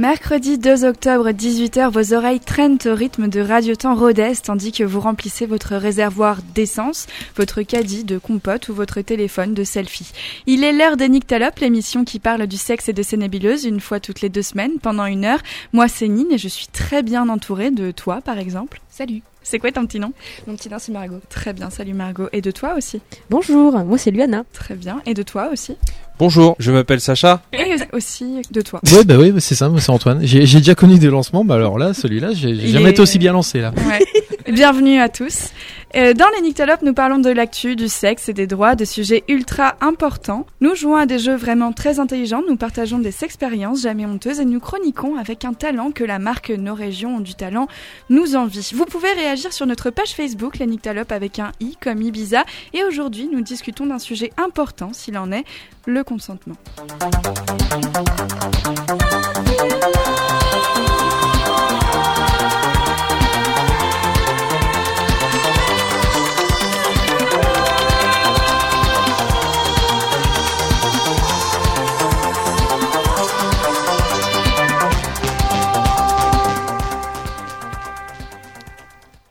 Mercredi 2 octobre, 18h, vos oreilles traînent au rythme de Radio Temps Rodez tandis que vous remplissez votre réservoir d'essence, votre caddie de compote ou votre téléphone de selfie. Il est l'heure de Nyctalope, l'émission qui parle du sexe et de ses nébuleuses une fois toutes les deux semaines pendant une heure. Moi, c'est Nine et je suis très bien entourée de toi, par exemple. Salut. C'est quoi ton petit nom Mon petit nom, c'est Margot. Très bien, salut Margot. Et de toi aussi Bonjour, moi c'est Luana. Très bien. Et de toi aussi Bonjour, je m'appelle Sacha. Et aussi de toi. Ouais, bah oui, c'est ça, moi c'est Antoine. J'ai j'ai déjà connu des lancements, bah alors là, celui-là, j'ai jamais est- été aussi bien lancé là. Ouais. Bienvenue à tous. Euh, dans les Nyctalopes, nous parlons de l'actu, du sexe et des droits, de sujets ultra importants. Nous jouons à des jeux vraiment très intelligents, nous partageons des expériences jamais honteuses et nous chroniquons avec un talent que la marque Nos Régions ont du talent nous envie. Vous pouvez réagir sur notre page Facebook, les Nyctalopes avec un i comme Ibiza. Et aujourd'hui, nous discutons d'un sujet important, s'il en est, le consentement.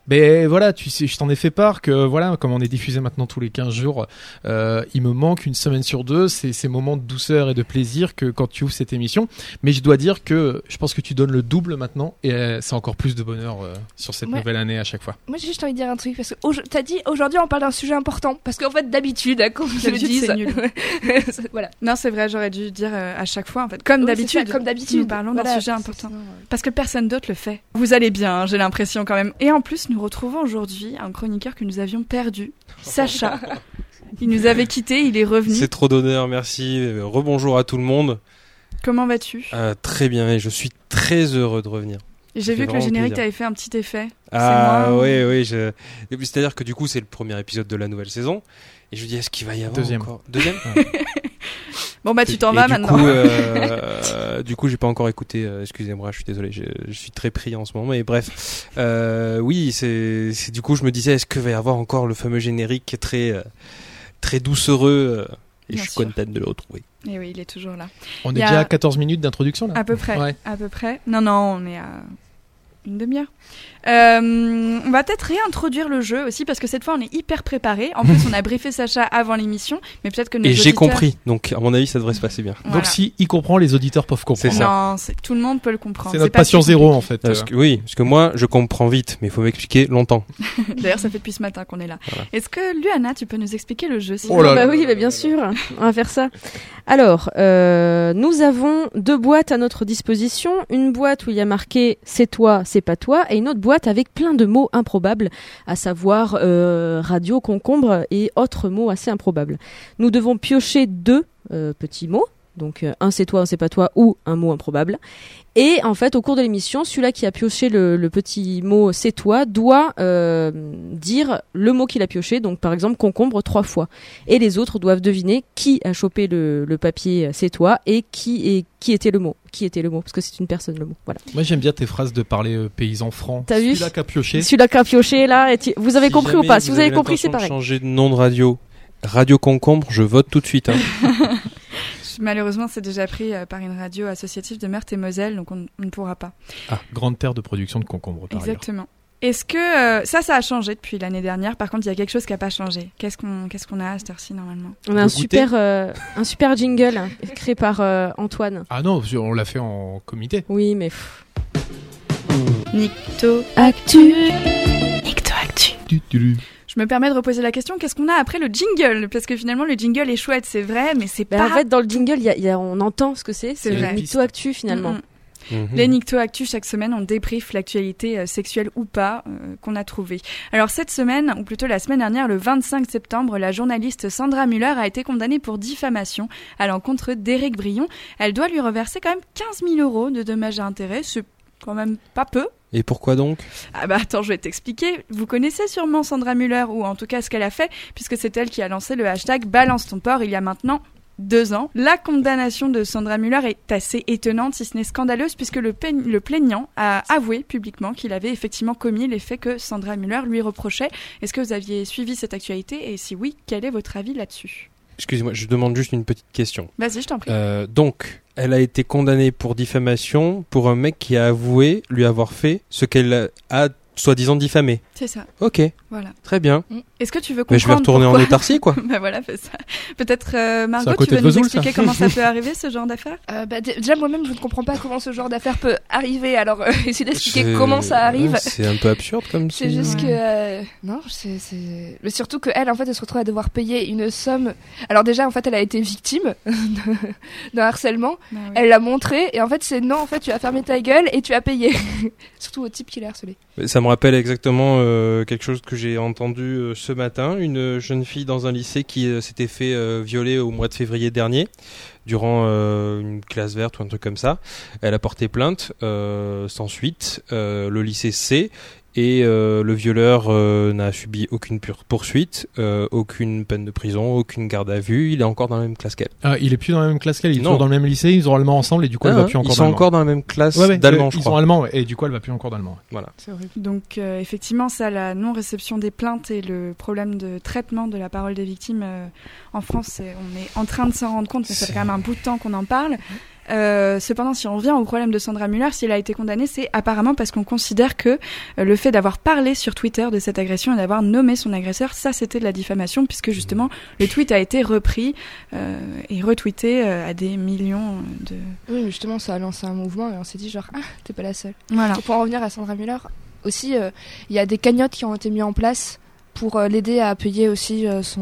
Mais voilà, tu sais, je t'en ai fait part que voilà, comme on est diffusé maintenant tous les 15 jours, euh, il me manque une semaine sur deux ces, ces moments de douceur et de plaisir que quand tu ouvres cette émission. Mais je dois dire que je pense que tu donnes le double maintenant et euh, c'est encore plus de bonheur euh, sur cette Ouais. nouvelle année à chaque fois. Moi, j'ai juste envie de dire un truc parce que t'as dit aujourd'hui on parle d'un sujet important parce qu'en fait d'habitude, hein, comme je le D'habitude, dis, c'est nul. voilà. Non, c'est vrai, j'aurais dû dire euh, à chaque fois, en fait. Comme Oui, d'habitude. comme d'habitude. Nous parlons d'un sujet important. sinon, Parce que personne d'autre le fait. Vous allez bien, hein, j'ai l'impression quand même. Et en plus, nous retrouvons aujourd'hui un chroniqueur que nous avions perdu, Sacha. Il nous avait quittés, il est revenu. C'est trop d'honneur, merci. Rebonjour à tout le monde. Comment vas-tu? Euh, très bien, et je suis très heureux de revenir. J'ai vu que le générique plaisir. t'avait fait un petit effet. Ah moi, oui, oui. Je... C'est-à-dire que du coup, c'est le premier épisode de la nouvelle saison. Et je me dis, est-ce qu'il va y avoir Deuxième. encore Deuxième Bon bah tu t'en Et vas du maintenant. Coup, euh, du coup, j'ai pas encore écouté. euh, Excusez-moi, je suis désolé. Je, je suis très pris en ce moment. Mais bref, euh, oui, c'est du coup, je me disais, est-ce que va y avoir encore le fameux générique très très doucereux euh, Et Bien je suis sûr. content de le retrouver. Et oui, il est toujours là. On Il est déjà à 14 minutes d'introduction là. À peu près. Ouais. À peu près. Non, non, on est à une demi-heure. Euh, on va peut-être réintroduire le jeu aussi parce que cette fois on est hyper préparé. En plus, on a briefé Sacha avant l'émission, mais peut-être que nos Et j'ai compris. Donc, à mon avis, ça devrait se passer bien. Voilà. Donc si il comprend, les auditeurs peuvent comprendre. C'est ça. Non, c'est- tout le monde peut le comprendre. C'est notre pas passion si zéro en fait. Parce que, oui, parce que moi, je comprends vite, mais il faut m'expliquer longtemps. D'ailleurs, ça fait depuis ce matin qu'on est là. Voilà. Est-ce que Luana, tu peux nous expliquer le jeu s'il Oh là là. bah oui, bah bien sûr, on va faire ça. Alors, euh, nous avons deux boîtes à notre disposition. Une boîte où il y a marqué c'est toi, c'est pas toi, et une autre boîte avec plein de mots improbables, à savoir euh, radio, concombre et autres mots assez improbables. Nous devons piocher deux euh, petits mots. Donc euh, un c'est toi, un c'est pas toi, ou un mot improbable. Et en fait, au cours de l'émission, celui-là qui a pioché le, le petit mot c'est toi doit euh, dire le mot qu'il a pioché. Donc par exemple concombre trois fois et les autres doivent deviner qui a chopé le, le papier c'est toi et qui est qui était le mot qui était le mot parce que c'est une personne le mot voilà Moi j'aime bien tes phrases de parler euh, paysan franc. T'as vu Celui-là qui a pioché. celui-là qui a pioché là et vous avez Si compris ou pas si vous avez compris c'est pareil changer de nom de radio. Radio Concombre, je vote tout de suite. hein. Malheureusement, c'est déjà pris euh, par une radio associative de Meurthe et Moselle, donc on, on ne pourra pas. Ah, grande terre de production de concombre par ailleurs. Exactement. Est-ce que euh, ça, ça a changé depuis l'année dernière Par contre, il y a quelque chose qui n'a pas changé. Qu'est-ce qu'on qu'est-ce qu'on a à cette heure-ci normalement? On a un super euh, un super jingle hein, créé par euh, Antoine Ah non, on l'a fait en comité. oui mais pff. Nicto actu Nicto Actu. Tu, tu, tu. Je me permets de reposer la question qu'est-ce qu'on a après le jingle? Parce que finalement, le jingle est chouette, c'est vrai, mais c'est Ben, pas. en fait dans le jingle il y a, il y a- on entend ce que c'est C'est vrai. le mytho actu finalement Mm, mm. Mhm. Les Nicto Actu, chaque semaine, on débriefe l'actualité euh, sexuelle ou pas euh, qu'on a trouvée. Alors cette semaine, ou plutôt la semaine dernière, le 25 septembre, la journaliste Sandra Muller a été condamnée pour diffamation à l'encontre d'Éric Brion. Elle doit lui reverser quand même 15 000 euros de dommages à intérêts, c'est quand même pas peu. Et pourquoi donc? Ah bah attends, je vais t'expliquer. Vous connaissez sûrement Sandra Muller, ou en tout cas ce qu'elle a fait, puisque c'est elle qui a lancé le hashtag Balance ton porc il y a maintenant deux ans. La condamnation de Sandra Muller est assez étonnante, si ce n'est scandaleuse, puisque le, le plaignant a avoué publiquement qu'il avait effectivement commis les faits que Sandra Muller lui reprochait. Est-ce que vous aviez suivi cette actualité? Et si oui, quel est votre avis là-dessus? Excusez-moi, je demande juste une petite question. Vas-y, je t'en prie. Euh, donc, elle a été condamnée pour diffamation pour un mec qui a avoué lui avoir fait ce qu'elle a soi-disant diffamé. C'est ça, Ok, voilà. très bien. Est-ce que tu veux comprendre Mais je vais retourner en autarcie, quoi. Bah voilà, fais ça. Peut-être euh, Margot, tu veux nous Vesoul, expliquer ça. comment ça peut arriver ce genre d'affaire Euh, bah, dé- déjà moi-même je ne comprends pas comment ce genre d'affaire peut arriver. Alors euh, essayez d'expliquer comment ça arrive. ouais, C'est un peu absurde comme C'est juste Ouais. que euh, non, c'est mais surtout que elle en fait elle se retrouve à devoir payer une somme. Alors déjà en fait elle a été victime d'un harcèlement. Bah oui. Elle l'a montré et en fait c'est non en fait tu as fermé ta gueule et tu as payé. surtout au type qui l'a harcelé. Ça me rappelle exactement euh, quelque chose que j'ai entendu euh, ce matin. Une jeune fille dans un lycée qui euh, s'était fait violer au mois de février dernier durant une classe verte ou un truc comme ça. Elle a porté plainte sans suite. Le lycée sait et euh, le violeur euh, n'a subi aucune pure poursuite, euh, aucune peine de prison, aucune garde à vue. Il est encore dans la même classe qu'elle. Ah, il est plus dans la même classe qu'elle, il est Non. toujours dans le même lycée, ils ont allemand ensemble et du coup elle Ah, va hein, plus encore ils sont encore dans la même classe Ouais, ouais, d'allemand, euh, je ils sont crois. allemands ouais, et du coup elle va plus encore d'allemand. horrible. Donc euh, effectivement, ça, la non-réception des plaintes et le problème de traitement de la parole des victimes euh, en France, on est en train de s'en rendre compte, mais ça fait C'est- quand même un bout de temps qu'on en parle. Euh, cependant, si on revient au problème de Sandra Muller, si elle a été condamnée, c'est apparemment parce qu'on considère que euh, le fait d'avoir parlé sur Twitter de cette agression et d'avoir nommé son agresseur, ça c'était de la diffamation, puisque justement le tweet a été repris euh, et retweeté à des millions de... Oui mais justement ça a lancé un mouvement et on s'est dit genre ah t'es pas la seule. Voilà. Et pour en revenir à Sandra Müller, aussi, euh, il y a des cagnottes qui ont été mis en place pour euh, l'aider à payer aussi euh, son,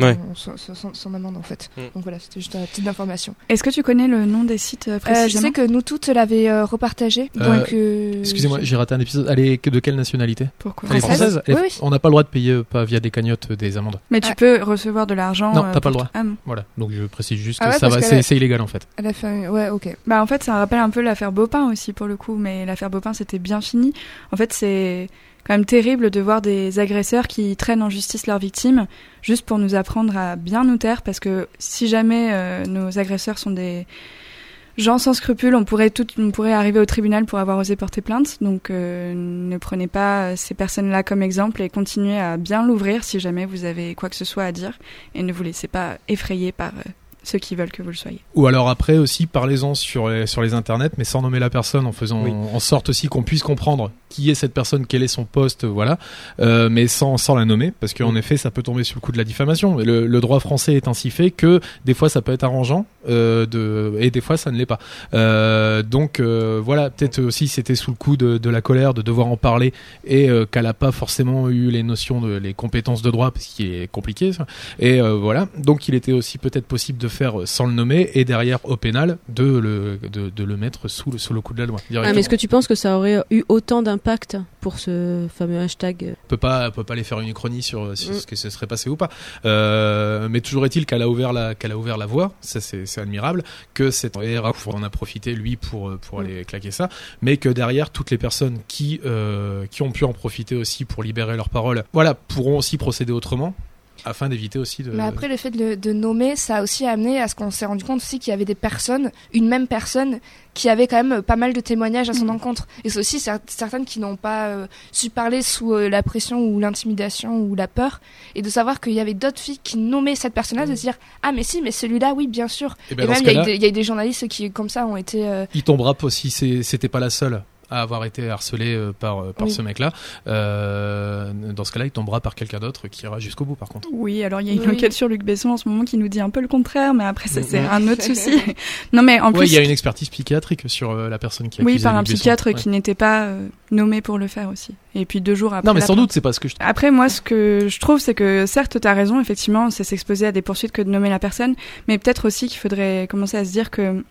Ouais. son, son- son- son amende en fait. Mm. Donc voilà, c'était juste une petite information. Est-ce que tu connais le nom des sites euh, Euh, je précisément sais que nous toutes l'avait euh, repartagé. Euh, donc, euh, Excusez-moi, j'ai raté un épisode. Elle est de quelle nationalité? Pourquoi? Elle est Française française? Elle est- Oui, oui. On n'a pas le droit de payer euh, pas via des cagnottes euh, des amendes. Mais tu Ouais. peux recevoir de l'argent. Non, euh, t'as pas le droit. Ah non. Voilà, donc je précise juste Ah que ouais, ça va, c'est a- illégal en fait. Elle a fait un- Ouais, ok. Bah en fait, ça rappelle un peu l'affaire Bopin aussi pour le coup, mais l'affaire Bopin c'était bien fini. En fait, c'est quand même terrible de voir des agresseurs qui traînent en justice leurs victimes juste pour nous apprendre à bien nous taire parce que si jamais euh, nos agresseurs sont des gens sans scrupules, on pourrait tout, on pourrait arriver au tribunal pour avoir osé porter plainte. Donc euh, ne prenez pas ces personnes-là comme exemple et continuez à bien l'ouvrir si jamais vous avez quoi que ce soit à dire et ne vous laissez pas effrayer par euh, ceux qui veulent que vous le soyez. Ou alors après aussi, parlez-en sur les, sur les internets, mais sans nommer la personne, en faisant Oui. en sorte aussi qu'on puisse comprendre qui est cette personne, quel est son poste, voilà, euh, mais sans, sans la nommer, parce qu'en Mm. effet, ça peut tomber sous le coup de la diffamation. Le, le droit français est ainsi fait que des fois, ça peut être arrangeant, euh, de, et des fois, ça ne l'est pas. Euh, donc euh, voilà, peut-être aussi c'était sous le coup de, de la colère, de devoir en parler, et euh, qu'elle n'a pas forcément eu les notions de les compétences de droit, parce qu'il est compliqué. Ça. Et euh, voilà, donc il était aussi peut-être possible de faire sans le nommer, et derrière au pénal de le de, de le mettre sous le sous le coup de la loi. Ah, mais est-ce que tu penses que ça aurait eu autant d'impact pour ce fameux hashtag On peut pas, on peut pas aller faire une uchronie sur, sur Mm. ce que ce serait passé ou pas. Euh, mais toujours est-il qu'elle a ouvert la, qu'elle a ouvert la voie. Ça, c'est, admirable. Que cette RA en a profité lui pour, euh, pour Mm. aller claquer ça. Mais que derrière, toutes les personnes qui, euh, qui ont pu en profiter aussi pour libérer leur parole, voilà, pourront aussi procéder autrement. Afin d'éviter aussi de. Mais après, le fait de, nommer, ça a aussi amené à ce qu'on s'est rendu compte aussi qu'il y avait des personnes, une même personne, qui avait quand même pas mal de témoignages à son Mhm. encontre. Et c'est aussi cer- certaines qui n'ont pas euh, su parler sous euh, la pression ou l'intimidation ou la peur. Et de savoir qu'il y avait d'autres filles qui nommaient cette personne-là, de se dire Ah, mais si, mais celui-là, oui, bien sûr. Eh ben, Et même, il y, a eu des- il y a eu des journalistes qui, comme ça, ont été. euh, il tombera pas si c'était pas la seule à avoir été harcelée euh, par, euh, par Oui. ce mec-là. Euh, dans ce cas-là, il tombera par quelqu'un d'autre qui ira jusqu'au bout, par contre. Oui, alors il y a une Oui. enquête sur Luc Besson en ce moment qui nous dit un peu le contraire, mais après ça c'est un autre souci. non mais en Ouais, plus, il y a une expertise psychiatrique sur euh, la personne qui a oui, par un Luc Besson. psychiatre Ouais. qui n'était pas euh, nommé pour le faire aussi. Et puis deux jours après. Non, mais sans doute, c'est pas ce que je. Après, moi, ce que je trouve, c'est que certes, tu as raison, effectivement, c'est s'exposer à des poursuites que de nommer la personne, mais peut-être aussi qu'il faudrait commencer à se dire que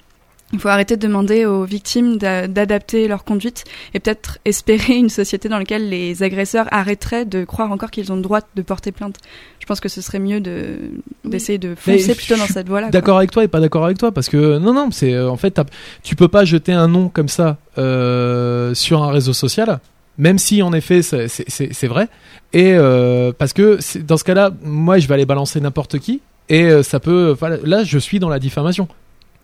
il faut arrêter de demander aux victimes d'a- d'adapter leur conduite et peut-être espérer une société dans laquelle les agresseurs arrêteraient de croire encore qu'ils ont le droit de porter plainte. Je pense que ce serait mieux de d'essayer de Mais foncer je plutôt dans cette voie-là. D'accord avec toi et pas d'accord avec toi parce que non non c'est euh, en fait tu peux pas jeter un nom comme ça euh, sur un réseau social même si en effet c'est- vrai et euh, parce que dans ce cas-là moi je vais aller balancer n'importe qui et ça peut là je suis dans la diffamation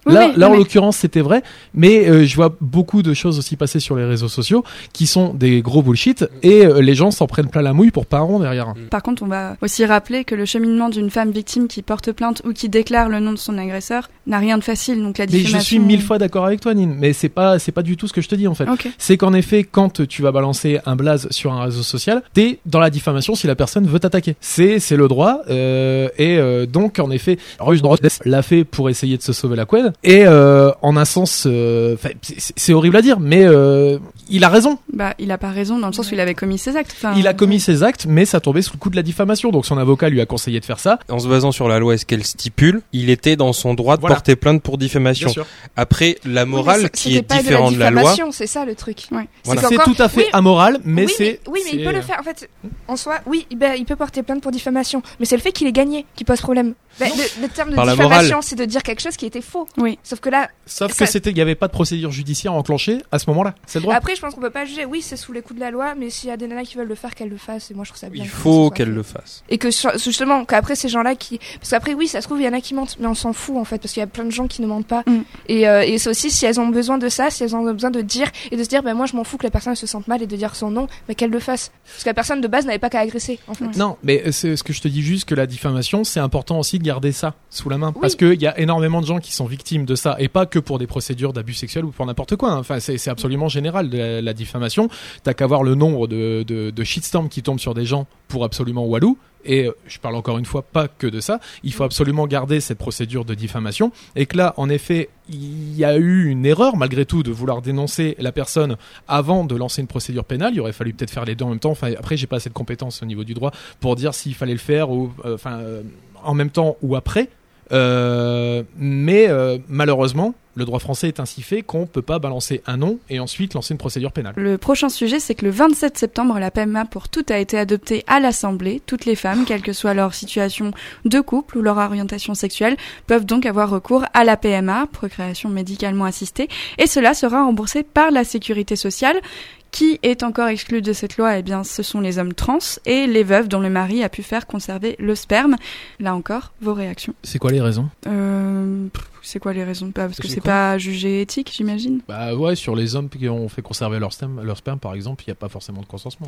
Oui, là, oui, là en l'occurrence, c'était vrai, mais euh, je vois beaucoup de choses aussi passer sur les réseaux sociaux qui sont des gros bullshit et euh, les gens s'en prennent plein la mouille pour pas un rond derrière. Par contre, on va aussi rappeler que le cheminement d'une femme victime qui porte plainte ou qui déclare le nom de son agresseur n'a rien de facile. Donc la Mais je diffamation. suis mille fois d'accord avec toi, Nine, mais c'est pas, c'est pas du tout ce que je te dis en fait. Ok. c'est qu'en effet, quand tu vas balancer un blaze sur un réseau social, t'es dans la diffamation si la personne veut t'attaquer. C'est c'est le droit euh, et euh, donc en effet, Rush l'a fait pour essayer de se sauver la couenne et euh, en un sens, euh, c'est horrible à dire, mais euh, il a raison. Bah, il a pas raison dans le sens où il avait commis ses actes. Enfin, Il a commis ses actes, mais ça tombait sous le coup de la diffamation. Donc son avocat lui a conseillé de faire ça. En se basant sur la loi et ce qu'elle stipule, il était dans son droit de Voilà. porter plainte pour diffamation. sûr. Après, la morale c'est- qui est pas différente de de la la loi, diffamation, c'est ça le truc. Ouais. Voilà. C'est tout à fait oui, amoral, mais oui, c'est. oui, mais il peut le faire. En fait, en soi, oui, il, il peut porter plainte pour diffamation. Mais c'est le fait qu'il ait gagné qui pose problème. Ben, le, le terme de Par la diffamation, c'est de dire quelque chose qui était faux. Oui. Sauf que là, Sauf Ça- que c'était, il y avait pas de procédure judiciaire enclenchée à ce moment-là. C'est le droit. après, je pense qu'on peut pas juger. Oui, c'est sous les coups de la loi, mais s'il y a des nanas qui veulent le faire, qu'elles le fassent. Et moi, je trouve ça bien. il faut soit qu'elle fait. le fasse. Et que justement, qu'après ces gens-là qui. Parce qu'après, oui, ça se trouve, il y en a qui mentent, mais on s'en fout en fait, parce qu'il y a plein de gens qui ne mentent pas. Mm. Et, euh, et c'est aussi si elles ont besoin de ça, si elles ont besoin de dire et de se dire, ben moi je m'en fous que la personne se sente mal et de dire son nom, mais qu'elle le fasse. Parce que la personne de base n'avait pas qu'à agresser en fait. Non, mais euh, c'est ce que je te dis juste que la diffamation, c'est important aussi de garder ça sous la main. Oui. Parce qu'il y a énormément de gens qui sont victimes de ça, et pas que pour des procédures d'abus sexuels ou pour n'importe quoi. hein. Enfin, c'est c'est absolument général de la, diffamation. T'as qu'à voir le nombre de, de, de shitstorms qui tombent sur des gens pour absolument walou. Et euh, je parle encore une fois pas que de ça. Il faut absolument garder cette procédure de diffamation. Et que là, en effet, il y a eu une erreur malgré tout de vouloir dénoncer la personne avant de lancer une procédure pénale. Il aurait fallu peut-être faire les deux en même temps. Enfin, après, j'ai pas assez de compétences au niveau du droit pour dire s'il fallait le faire ou euh, enfin euh, en même temps ou après. Euh, mais euh, malheureusement, le droit français est ainsi fait qu'on peut pas balancer un nom et ensuite lancer une procédure pénale. Le prochain sujet, c'est que le 27 septembre, la PMA pour toutes a été adoptée à l'Assemblée. Toutes les femmes, quelle que soit leur situation de couple ou leur orientation sexuelle, peuvent donc avoir recours à la PMA, procréation médicalement assistée, et cela sera remboursé par la sécurité sociale. Qui est encore exclu de cette loi? Eh bien, ce sont les hommes trans et les veuves dont le mari a pu faire conserver le sperme. Là encore, vos réactions? C'est quoi les raisons? Euh, c'est quoi les raisons? Pas parce que C'est pas jugé éthique, j'imagine? Bah ouais, sur les hommes qui ont fait conserver leur sperme, leur sperme par exemple, il n'y a pas forcément de consentement.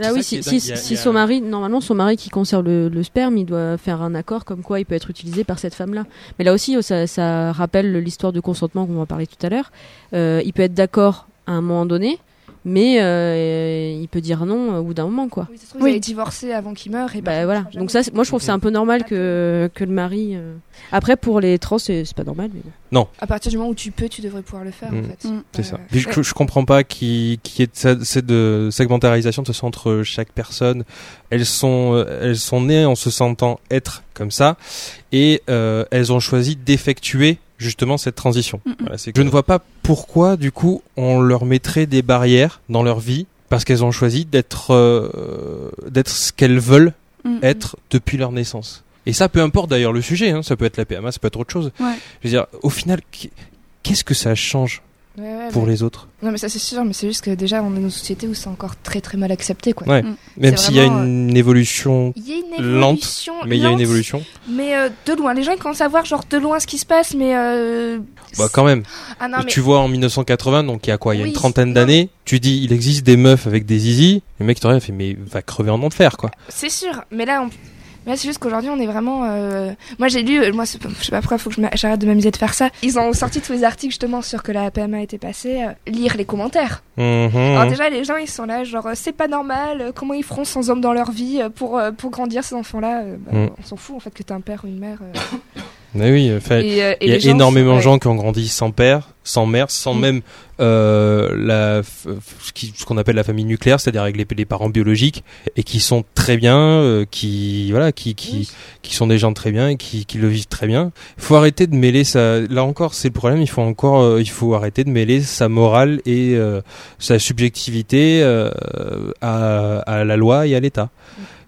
Ah oui, si, a- a- son mari, normalement son mari qui conserve le, le sperme, il doit faire un accord comme quoi il peut être utilisé par cette femme-là. Mais là aussi, oh, ça, ça rappelle l'histoire du consentement qu'on va parler tout à l'heure. Euh, il peut être d'accord à un moment donné, mais euh, il peut dire non au bout d'un moment, quoi. Oui, ça se trouve, Oui. ils avaient divorcé avant qu'il meure. Et Bah par voilà. Donc ça, moi je trouve que c'est un peu normal que que le mari. euh, Après pour les trans, c'est pas normal. Mais bon. À partir du moment où tu peux, tu devrais pouvoir le faire en Mm. fait. Mm. C'est ça. Euh, je, je comprends pas qui qui est cette de segmentarisation de ce entre chaque personne. Elles sont elles sont nées en se sentant être comme ça et euh, elles ont choisi d'effectuer justement cette transition. Mm, mm. Voilà, c'est que je ne vois pas pourquoi du coup on leur mettrait des barrières dans leur vie parce qu'elles ont choisi d'être euh, d'être ce qu'elles veulent Mm. être depuis leur naissance. Et ça, peu importe d'ailleurs le sujet, hein, ça peut être la PMA, ça peut être autre chose. Ouais. Je veux dire, au final, qu- qu'est-ce que ça change ouais, ouais, pour les autres Non, mais ça c'est sûr, mais c'est juste que déjà on est dans une société où c'est encore très très mal accepté quoi. Ouais. Mm. Même s'il y a vraiment, une évolution, Il y a une Lente, évolution. mais il y a une lente, évolution. Mais euh, de loin. Les gens ils commencent à voir genre de loin ce qui se passe, mais. Euh... Bah quand même. Ah non, mais. Tu vois en 1980, donc il y a quoi? Il y a Oui, une trentaine d'années. Tu dis, il existe des meufs avec des zizi. Le mec t'aurait fait, mais va crever en enfer quoi. C'est sûr, mais là, on... mais là c'est juste qu'aujourd'hui on est vraiment. euh, Moi j'ai lu, euh, moi je sais pas pourquoi faut que j'arrête de m'amuser de faire ça. Ils ont sorti tous les articles justement sur que la PMA était passée. euh, Lire les commentaires. Mhm. Alors déjà les gens ils sont là genre euh, c'est pas normal, comment ils feront sans homme dans leur vie pour pour grandir ces enfants là. Mm. On s'en fout en fait que t'es un père ou une mère. Mais oui, euh, il y a gens énormément de gens qui ont grandi sans père, sans mère, sans Mm. même euh, la, ce qu'on appelle la famille nucléaire, c'est-à-dire avec les, les parents biologiques et qui sont très bien, euh, qui voilà, qui qui, Oui. qui sont des gens très bien et qui, qui le vivent très bien. Il faut arrêter de mêler ça. Là encore, c'est le problème. Il faut encore, euh, il faut arrêter de mêler sa morale et euh, sa subjectivité euh, à, à la loi et à l'État.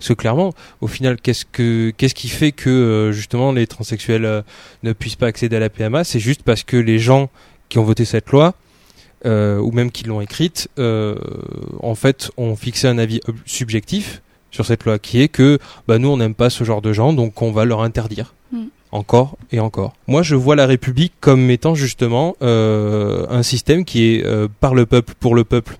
Parce que clairement, au final, qu'est-ce que qu'est-ce qui fait que euh, justement les transsexuels euh, ne puissent pas accéder à la PMA C'est juste parce que les gens qui ont voté cette loi euh, ou même qui l'ont écrite, euh, en fait, ont fixé un avis subjectif sur cette loi, qui est que bah, nous, on n'aime pas ce genre de gens, donc on va leur interdire. Mm. encore et encore. Moi, je vois la République comme étant justement euh, un système qui est euh, par le peuple, pour le peuple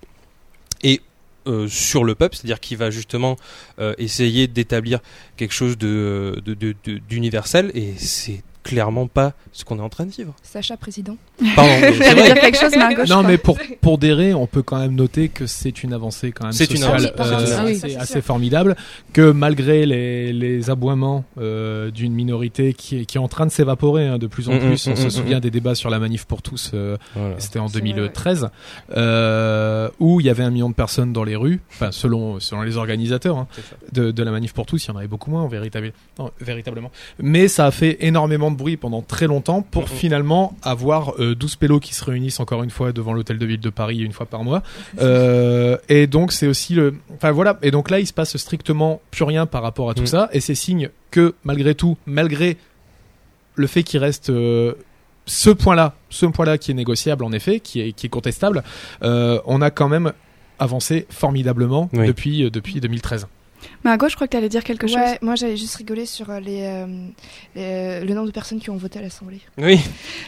et euh, sur le peuple, c'est-à-dire qui va justement euh, essayer d'établir quelque chose de de- d'universel et c'est clairement pas ce qu'on est en train de vivre. Sacha, président. Pardon, dire quelque chose, mais à gauche. Non, quoi. mais pour pour Déré, on peut quand même noter que c'est une avancée quand même C'est une sociale avancée. Ah oui, euh, ah oui, assez, formidable. Que malgré les, les aboiements euh, d'une minorité qui est, qui est en train de s'évaporer hein, de plus en Mm, plus, mm, on se mm, souvient des débats sur la manif pour tous. euh, Voilà. C'était en C'est vrai, 2013, euh, où il y avait un million de personnes dans les rues, enfin selon selon les organisateurs hein, de, de la manif pour tous, il y en avait beaucoup moins véritable, non, véritablement. Mais ça a fait énormément de bruit pendant très longtemps pour Mhm. finalement avoir euh, 12 pélos qui se réunissent encore une fois devant l'hôtel de ville de Paris une fois par mois. Euh, et donc c'est aussi le, enfin voilà. Et donc là il se passe strictement plus rien par rapport à tout Mhm. ça, et c'est signe que malgré tout, malgré le fait qu'il reste euh, ce point-là, ce point-là qui est négociable en effet, qui est, qui est contestable, euh, on a quand même avancé formidablement Oui. depuis, depuis 2013. Mais à gauche, je crois que tu allais dire quelque chose? Ouais, moi j'avais juste rigolé sur euh, les, euh, les- le nombre de personnes qui ont voté à l'Assemblée. Oui.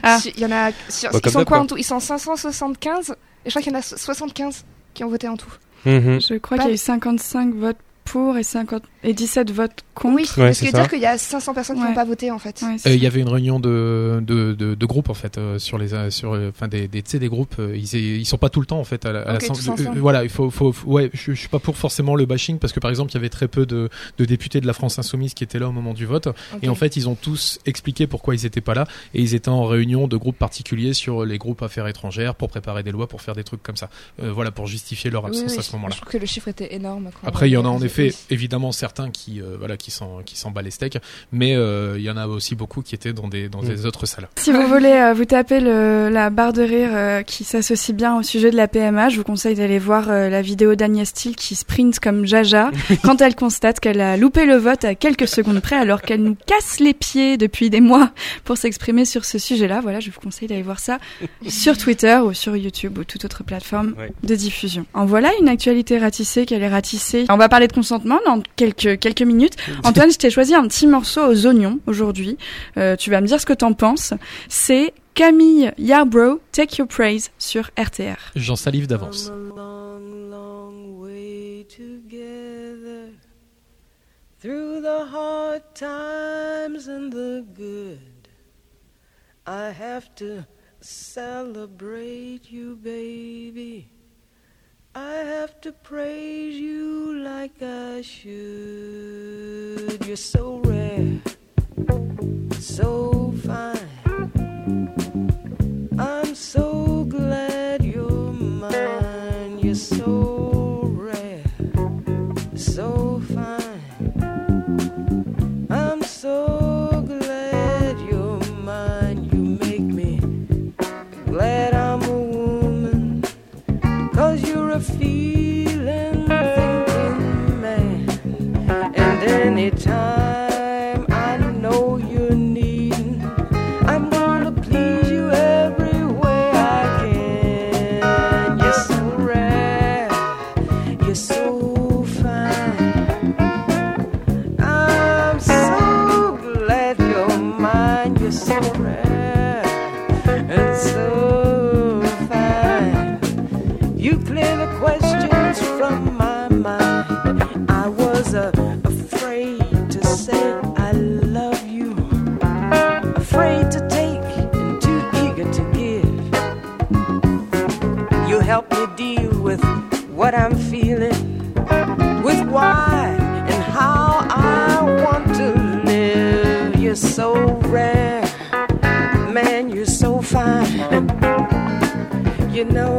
Ah. Si- Il y en a. sur- Bah, ils sont quoi quoi. en tout? Ils sont 575 et je crois qu'il y en a 75 qui ont voté en tout. Mhm. Je crois qu'il y a eu 55 votes pour et, 50... et 17 votes contre. Oui, Ouais, ce c'est qui veut ça. dire qu'il y a 500 personnes qui Ouais. n'ont pas voté en fait. Ouais, Euh, Il y avait une réunion de de, de, de groupes en fait euh, sur les euh, sur euh, enfin des des, tu sais, des groupes euh, ils ils sont pas tout le temps en fait à la- à Ok, l'Assemblée. tous ensemble. Euh, voilà il faut faut faut- ouais je, je suis pas pour forcément le bashing parce que par exemple il y avait très peu de de députés de la France insoumise qui étaient là au moment du vote Ok. et en fait ils ont tous expliqué pourquoi ils étaient pas là et ils étaient en réunion de groupes particuliers sur les groupes affaires étrangères pour préparer des lois pour faire des trucs comme ça Euh, voilà pour justifier leur Oui, absence oui, à ce moment-là. Je trouve que le chiffre était énorme. quand Après, il y en a en effet, oui. évidemment, certains qui, euh, voilà, qui s'en, qui s'en bat les steaks, mais euh, il y en a aussi beaucoup qui étaient dans des, dans Mm. des autres salles. Si vous voulez euh, vous taper le, la barre de rire euh, qui s'associe bien au sujet de la PMA, je vous conseille d'aller voir euh, la vidéo d'Agnès Steele qui sprint comme Jaja quand elle constate qu'elle a loupé le vote à quelques secondes près alors qu'elle nous casse les pieds depuis des mois pour s'exprimer sur ce sujet-là. Voilà, je vous conseille d'aller voir ça sur Twitter ou sur YouTube ou toute autre plateforme Ouais. de diffusion. En voilà une actualité ratissée qu'elle est ratissée. On va parler de consentement dans quelques, quelques minutes. Antoine, je t'ai choisi un petit morceau aux oignons aujourd'hui. Euh, tu vas me dire ce que t'en penses. C'est Camille Yarbrough, Take Your Praise sur RTR. J'en salive d'avance. Come a long, long way together through the hard times and the good. I have to celebrate you, baby. I have to praise you like I should. You're so rare, so fine. I'm so glad you're mine. You're so rare, so fine. I'm so from my mind. I was uh, afraid to say I love you, afraid to take and too eager to give. You help me deal with what I'm feeling, with why and how I want to live. You're so rare, man, you're so fine. You know,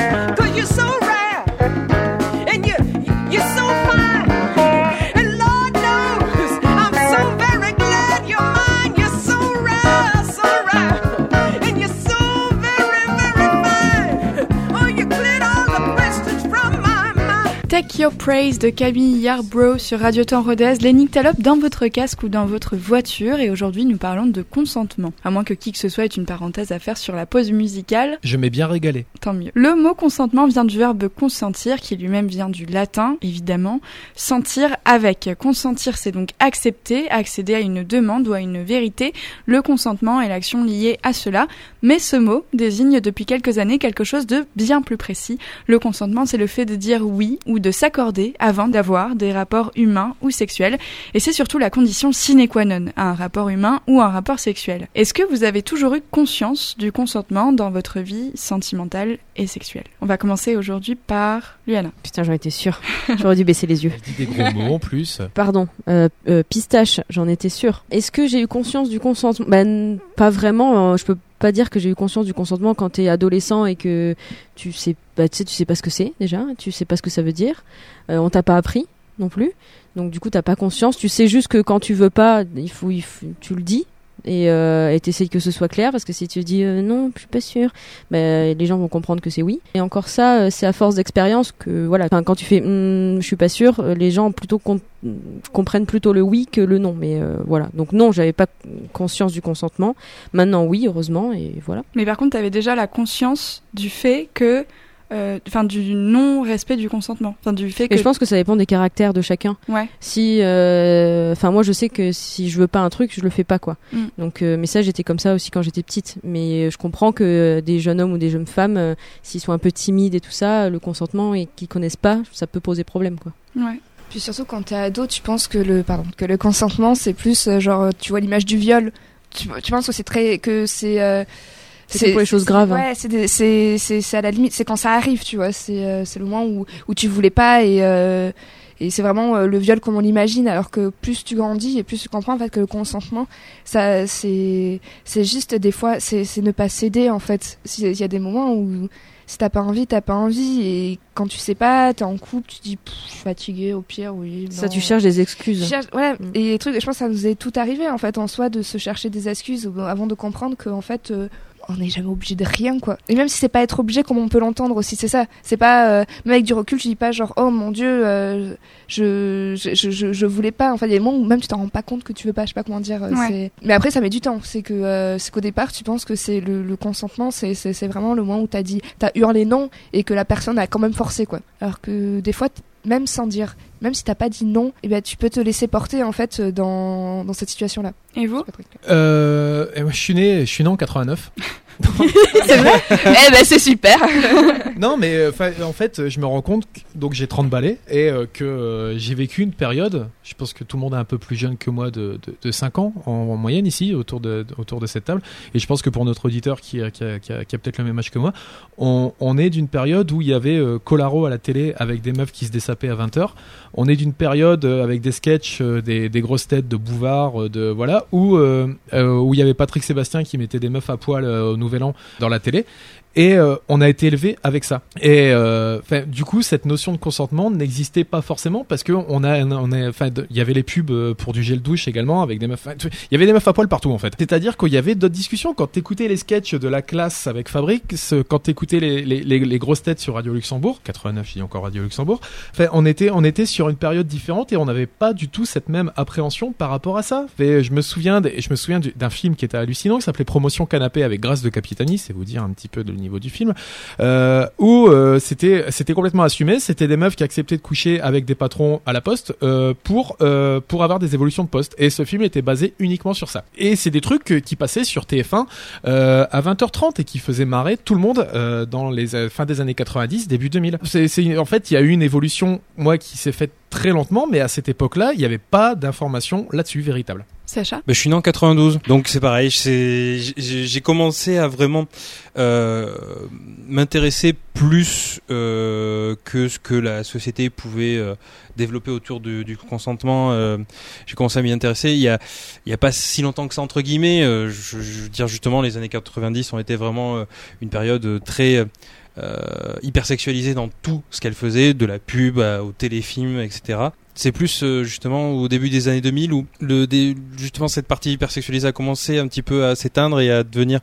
Cause Your Praise de Camille Yarbrough sur Radio Temps Rodez, les nyctalopes dans votre casque ou dans votre voiture et aujourd'hui nous parlons de consentement. À moins que qui que ce soit ait une parenthèse à faire sur la pause musicale, Je m'ai bien régalé. tant mieux. Le mot consentement vient du verbe consentir qui lui-même vient du latin, évidemment, sentir avec. Consentir c'est donc accepter, accéder à une demande ou à une vérité. Le consentement est l'action liée à cela, mais ce mot désigne depuis quelques années quelque chose de bien plus précis. Le consentement c'est le fait de dire oui ou de s'accorder avant d'avoir des rapports humains ou sexuels et c'est surtout la condition sine qua non à un rapport humain ou un rapport sexuel. Est-ce que vous avez toujours eu conscience du consentement dans votre vie sentimentale et sexuelle? On va commencer aujourd'hui par Luana. Putain, j'en étais sûre. J'aurais dû baisser les yeux. Dit des gros mots en plus. Pardon, euh, euh, pistache, j'en étais sûre. Est-ce que j'ai eu conscience du consentement? Ben, pas vraiment. euh, je peux pas dire que j'ai eu conscience du consentement quand t'es adolescent et que tu sais, bah, tu sais, tu sais pas ce que c'est déjà, tu sais pas ce que ça veut dire. Euh, on t'a pas appris non plus, donc du coup t'as pas conscience. Tu sais juste que quand tu veux pas, il faut, il faut- tu le dis et euh, t'essayes que ce soit clair parce que si tu dis euh, non, je suis pas sûre, ben les gens vont comprendre que c'est oui. Et encore ça, euh, c'est à force d'expérience que voilà, quand tu fais Hum, je suis pas sûre, euh, les gens plutôt com- comprennent plutôt le oui que le non. Mais voilà, donc non, j'avais pas conscience du consentement. Maintenant oui, heureusement et voilà. Mais par contre, tu avais déjà la conscience du fait que, euh, enfin, du non-respect du consentement, enfin, du fait que. Et je pense que ça dépend des caractères de chacun. Ouais. Si, euh, enfin moi je sais que si je veux pas un truc, je le fais pas quoi. Mm. Donc, euh, mais ça j'étais comme ça aussi quand j'étais petite. Mais je comprends que des jeunes hommes ou des jeunes femmes, euh, s'ils sont un peu timides et tout ça, le consentement et qu'ils connaissent pas, ça peut poser problème quoi. Ouais. Puis surtout quand t'es ado, tu penses que le pardon que le consentement c'est plus euh, genre tu vois l'image du viol. Tu, tu penses que c'est très que c'est euh, C'est que pour les choses graves, hein. Ouais, c'est c'est à la limite, c'est quand ça arrive, tu vois, c'est euh, c'est le moment où où tu voulais pas et euh, et c'est vraiment euh, le viol comme on l'imagine alors que plus tu grandis et plus tu comprends en fait que le consentement ça c'est c'est juste des fois c'est c'est ne pas céder en fait. Il y a des moments où si t'as pas envie, t'as pas envie et quand tu sais pas, t'es en couple, tu te dis je suis fatiguée au pire, oui. Ça tu cherches des excuses. cherches- ouais, Mm. et les trucs, je pense que ça nous est tout arrivé en fait en soi de se chercher des excuses avant de comprendre qu'en fait euh, on n'est jamais obligé de rien quoi. Et même si c'est pas être obligé comme on peut l'entendre aussi, c'est ça. C'est pas euh, même avec du recul, tu dis pas genre oh mon dieu, euh, je, je, je, je, voulais pas. Enfin, il y a des moments où même tu t'en rends pas compte que tu veux pas, je sais pas comment dire. euh, Ouais. Mais après ça met du temps. C'est que euh, c'est qu'au départ tu penses que c'est le, le consentement, c'est c'est c'est vraiment le moment où t'as dit, t'as hurlé non et que la personne a quand même forcé quoi. Alors que des fois même sans dire, même si t'as pas dit non, eh ben tu peux te laisser porter en fait dans dans cette situation là. Et vous? Euh, et moi, je suis né, je suis né en 89. c'est vrai Eh ben c'est super. non, mais euh, en fait, je me rends compte que donc j'ai 30 balais et euh, que euh, j'ai vécu une période. Je pense que tout le monde est un peu plus jeune que moi de, de, de 5 ans en, en moyenne ici autour de, autour de cette table. Et je pense que pour notre auditeur qui, a- qui a, qui a- peut-être le même âge que moi, on, est d'une période où il y avait euh, Colaro à la télé avec des meufs qui se dessapaient à 20 h On est d'une période avec des sketchs, des, des grosses têtes de Bouvard, de voilà, où où il y avait Patrick Sébastien qui mettait des meufs à poil au Dans la télé. Et euh, on a été élevé avec ça. Et euh, du coup, cette notion de consentement n'existait pas forcément parce que on a, on a, il y avait les pubs euh, pour du gel douche également avec des meufs. Il y avait des meufs à poil partout en fait. C'est-à-dire qu'il y avait d'autres discussions quand t'écoutais les sketchs de la classe avec Fabrice, quand t'écoutais les, les, grosses têtes sur Radio Luxembourg, 89, je dis encore Radio Luxembourg. On était, on était sur une période différente et on n'avait pas du tout cette même appréhension par rapport à ça. Je me souviens, je me souviens du- d'un film qui était hallucinant qui s'appelait Promotion Canapé avec Grâce de Capitani, c'est vous dire un petit peu le niveau du film, euh, où euh, c'était, c'était complètement assumé. C'était des meufs qui acceptaient de coucher avec des patrons à la poste euh, pour pour avoir des évolutions de poste. Et ce film était basé uniquement sur ça. Et c'est des trucs qui passaient sur TF1 euh, à 20h30 et qui faisaient marrer tout le monde dans les euh, fin des années 90, début 2000. C'est, c'est en fait il y a eu une évolution moi qui s'est faite très lentement, mais à cette époque-là, il n'y avait pas d'information là-dessus véritable. Sacha Bah, je suis né en 92, donc c'est pareil. J'ai commencé à vraiment euh, m'intéresser plus euh, que ce que la société pouvait euh, développer autour du, du consentement. euh, J'ai commencé à m'y intéresser. Il y a, il y a pas si longtemps que ça entre guillemets. euh, je, je veux dire justement, les années 90 ont été vraiment euh, une période très euh, hyper sexualisée dans tout ce qu'elle faisait, de la pub au téléfilm, etc. C'est plus euh, justement au début des années 2000 où le justement cette partie hypersexualisée a commencé un petit peu à s'éteindre et à devenir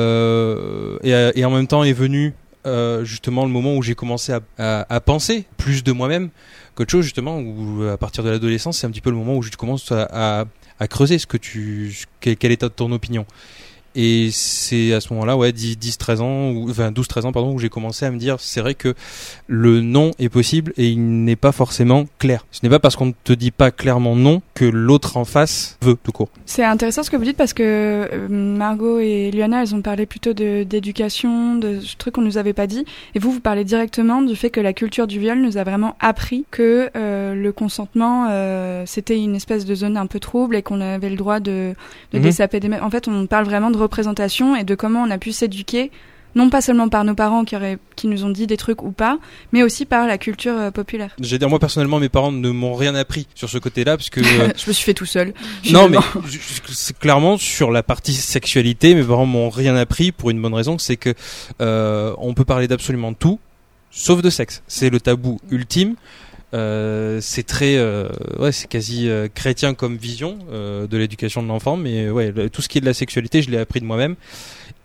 euh, et, en même temps est venu euh, justement le moment où j'ai commencé à, à- à penser plus de moi-même qu'autre chose justement où à partir de l'adolescence c'est un petit peu le moment où je commence à, creuser ce que tu ce- quel, quel est ton opinion et c'est à ce moment-là, ouais, 10, 10, 13 ans, ou, enfin 12, 13 ans, pardon, où j'ai commencé à me dire, c'est vrai que le non est possible et il n'est pas forcément clair. Ce n'est pas parce qu'on ne te dit pas clairement non que l'autre en face veut, tout court. C'est intéressant ce que vous dites parce que euh, Margot et Liana, elles ont parlé plutôt de- d'éducation, de, ce truc qu'on nous avait pas dit. Et vous, vous parlez directement du fait que la culture du viol nous a vraiment appris que euh, le consentement, euh, c'était une espèce de zone un peu trouble et qu'on avait le droit de, de dessaper des. En fait, on parle vraiment de représentation et de comment on a pu s'éduquer. Non pas seulement par nos parents qui, auraient, qui nous ont dit des trucs ou pas, mais aussi par la culture euh, populaire. J'ai dire, moi personnellement, mes parents ne m'ont rien appris sur ce côté-là, parce que euh, Je me suis fait tout seul. non, mais clairement sur la partie sexualité, mes parents m'ont rien appris pour une bonne raison, c'est que euh, on peut parler d'absolument tout, sauf de sexe. C'est le tabou ultime. Euh, c'est très, euh, ouais, c'est quasi euh, chrétien comme vision euh, de l'éducation de l'enfant, mais euh, ouais, tout ce qui est de la sexualité, je l'ai appris de moi-même,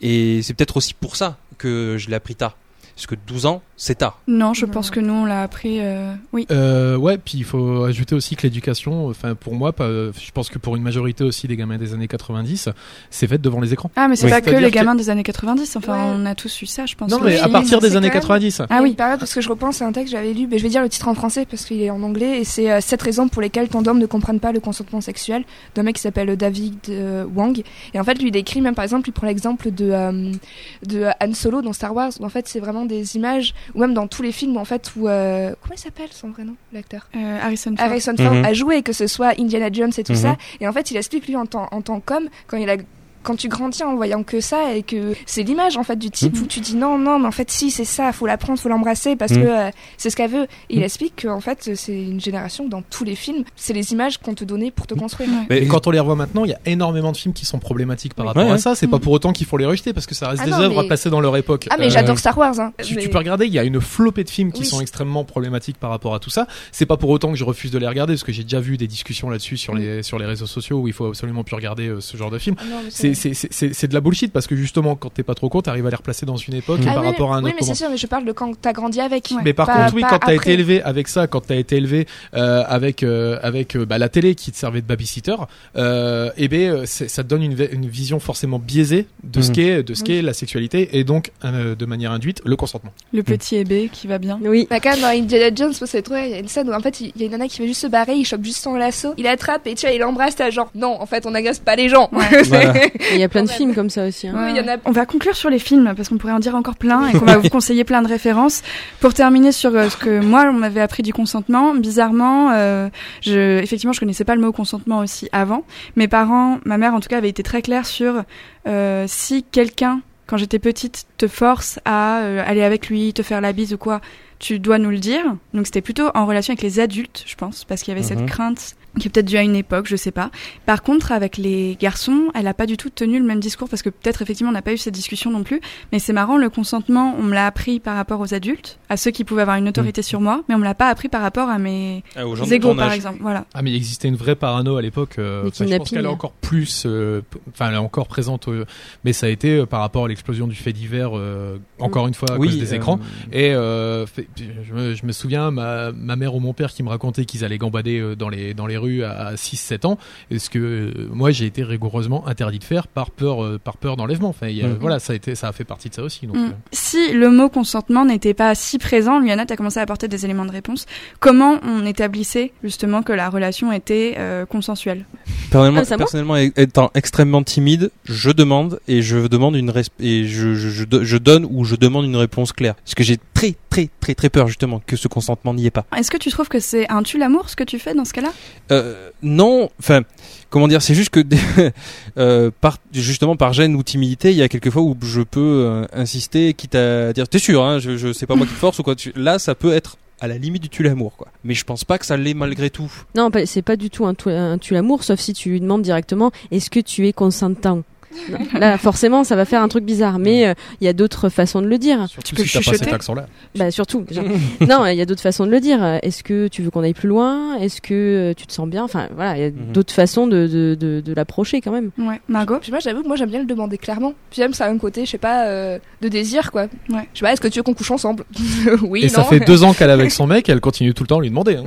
et c'est peut-être aussi pour ça que je l'ai appris tard, parce que 12 ans, c'est tard. Non, je pense que nous, on l'a appris. euh, Oui. Euh, ouais, puis il faut ajouter aussi que l'éducation, enfin pour moi, pas, je pense que pour une majorité aussi des gamins des années 90, c'est fait devant les écrans. Ah, mais c'est Oui. pas que les que- gamins des années 90. Enfin, Ouais. on a tous eu ça, je pense. Non, mais à partir des années quand même- 90. Ah oui. Période, parce que je repense à un texte que j'avais lu, mais je vais dire le titre en français parce qu'il est en anglais, et c'est euh, sept raisons pour lesquelles tant d'hommes ne comprennent pas le consentement sexuel d'un mec qui s'appelle David euh, Wang. Et en fait, lui, il écrit même par exemple, il prend l'exemple de, euh, de Han Solo dans Star Wars, où en fait, c'est vraiment des images, ou même dans tous les films, en fait, où. euh, comment il s'appelle son vrai nom, l'acteur? Euh, Harrison Ford. Harrison Ford Mhm. a joué, que ce soit Indiana Jones et tout Mhm. ça. Et en fait, il explique lui en tant, en tant qu'homme, quand il a quand tu grandis en voyant que ça et que c'est l'image en fait du type Mhm. où tu dis non non mais en fait si c'est ça faut la prendre faut l'embrasser parce Mhm. que euh, c'est ce qu'elle veut et il Mhm. explique qu'en fait c'est une génération dans tous les films c'est les images qu'on te donnait pour te construire Ouais. Mais quand on les revoit maintenant, il y a énormément de films qui sont problématiques par Oui. rapport Ouais, à ouais. ça. C'est pas pour autant qu'il faut les rejeter parce que ça reste Ah des œuvres mais- à passer dans leur époque. ah mais Euh, j'adore Star Wars hein. Tu, Mais- tu peux regarder, il y a une flopée de films qui Oui. sont extrêmement problématiques par rapport à tout ça. C'est pas pour autant que je refuse de les regarder, parce que j'ai déjà vu des discussions là-dessus sur les sur les réseaux sociaux où il faut absolument plus regarder euh, ce genre de film. Ah C'est c'est c'est c'est- c'est de la bullshit parce que justement quand t'es pas trop con, t'arrives à les replacer dans une époque et Ah par oui, rapport à un oui autre mais c'est sûr mais je parle de quand t'as grandi avec Ouais. Mais par Pas- contre, oui, quand t'as été élevé avec ça, quand t'as été élevé euh, avec euh, avec euh, bah, la télé qui te servait de babysitter, euh, eh ben euh, ça te donne une, une vision forcément biaisée de ce Mhm. qu'est de ce Oui. qu'est la sexualité et donc euh, de manière induite le consentement. Le petit ébé qui va bien. Oui. Bah quand même dans Indiana Jones, c'est trop, il y a une scène où en fait il y a une nana qui va juste se barrer, il chope juste son lasso, il attrape et tu vois, il embrasse, t'as genre non, en fait on n'agace pas les gens. Voilà. Et Il y a plein de films comme ça aussi. hein. Oui, il y en a- On va conclure sur les films parce qu'on pourrait en dire encore plein et qu'on va vous conseiller plein de références. Pour terminer sur euh, ce que moi on m'avait appris du consentement, bizarrement, euh, je, effectivement, je connaissais pas le mot consentement aussi avant. Mes parents, ma mère en tout cas, avait été très claire sur euh, si quelqu'un, quand j'étais petite, te force à euh, aller avec lui, te faire la bise ou quoi, tu dois nous le dire. Donc c'était plutôt en relation avec les adultes, je pense, parce qu'il y avait Mhm. cette crainte qui est peut-être dû à une époque, je sais pas. Par contre, avec les garçons, elle a pas du tout tenu le même discours parce que peut-être effectivement on n'a pas eu cette discussion non plus. Mais c'est marrant, le consentement, on me l'a appris par rapport aux adultes, à ceux qui pouvaient avoir une autorité sur moi, mais on me l'a pas appris par rapport à mes Ah, aux gens de égaux, par exemple. Voilà. Ah mais il existait une vraie parano à l'époque. euh, je pense qu'elle est encore plus, euh, enfin elle est encore présente, euh, mais ça a été euh, par rapport à l'explosion du fait divers, euh, encore une fois à cause des euh, écrans. Et euh, fait- je, me, je me souviens, ma, ma mère ou mon père qui me racontait qu'ils allaient gambader euh, dans les, dans les rues à 6-7 ans, et ce que euh, moi j'ai été rigoureusement interdit de faire par peur, euh, par peur d'enlèvement. Enfin, a- Mhm. voilà, ça a, été, ça a fait partie de ça aussi. Donc, Mm. euh, Si le mot consentement n'était pas si présent, Liana, tu as commencé à apporter des éléments de réponse. Comment on établissait justement que la relation était euh, consensuelle? Personnellement, Ah, personnellement, étant extrêmement timide, je demande et je demande une et je, je, je, do- je donne ou je demande une réponse claire. Parce que j'ai très très très très peur justement que ce consentement n'y ait pas. Est-ce que tu trouves que c'est un tue l'amour ce que tu fais dans ce cas-là? Euh, non, enfin, comment dire, c'est juste que euh, justement par gêne ou timidité, il y a quelques fois où je peux euh, insister, quitte à dire, t'es sûr, hein, je, sais pas moi qui force ou quoi. Là, ça peut être à la limite du tue l'amour, quoi. Mais je pense pas que ça l'est malgré tout. Non, c'est pas du tout un, tu- un tu l'amour, sauf si tu lui demandes directement est-ce que tu es consentant? Là, forcément, ça va faire un truc bizarre, mais euh, il y a d'autres façons de le dire. surtout peux si t'as pas chuchoter cet accent-là. Bah surtout. déjà. non, il y a d'autres façons de le dire. Est-ce que tu veux qu'on aille plus loin? Est-ce que euh, tu te sens bien? Enfin, voilà, il y a Mhm. d'autres façons de, de, de, de l'approcher quand même. Ouais. Margot? Puis moi, j'avoue que moi, j'aime bien le demander clairement. Puis même, ça a un côté, je sais pas, euh, de désir, quoi. Ouais. Je sais pas, est-ce que tu veux qu'on couche ensemble? Oui, Et non. ça fait deux ans qu'elle est avec son mec, elle continue tout le temps à lui demander. hein.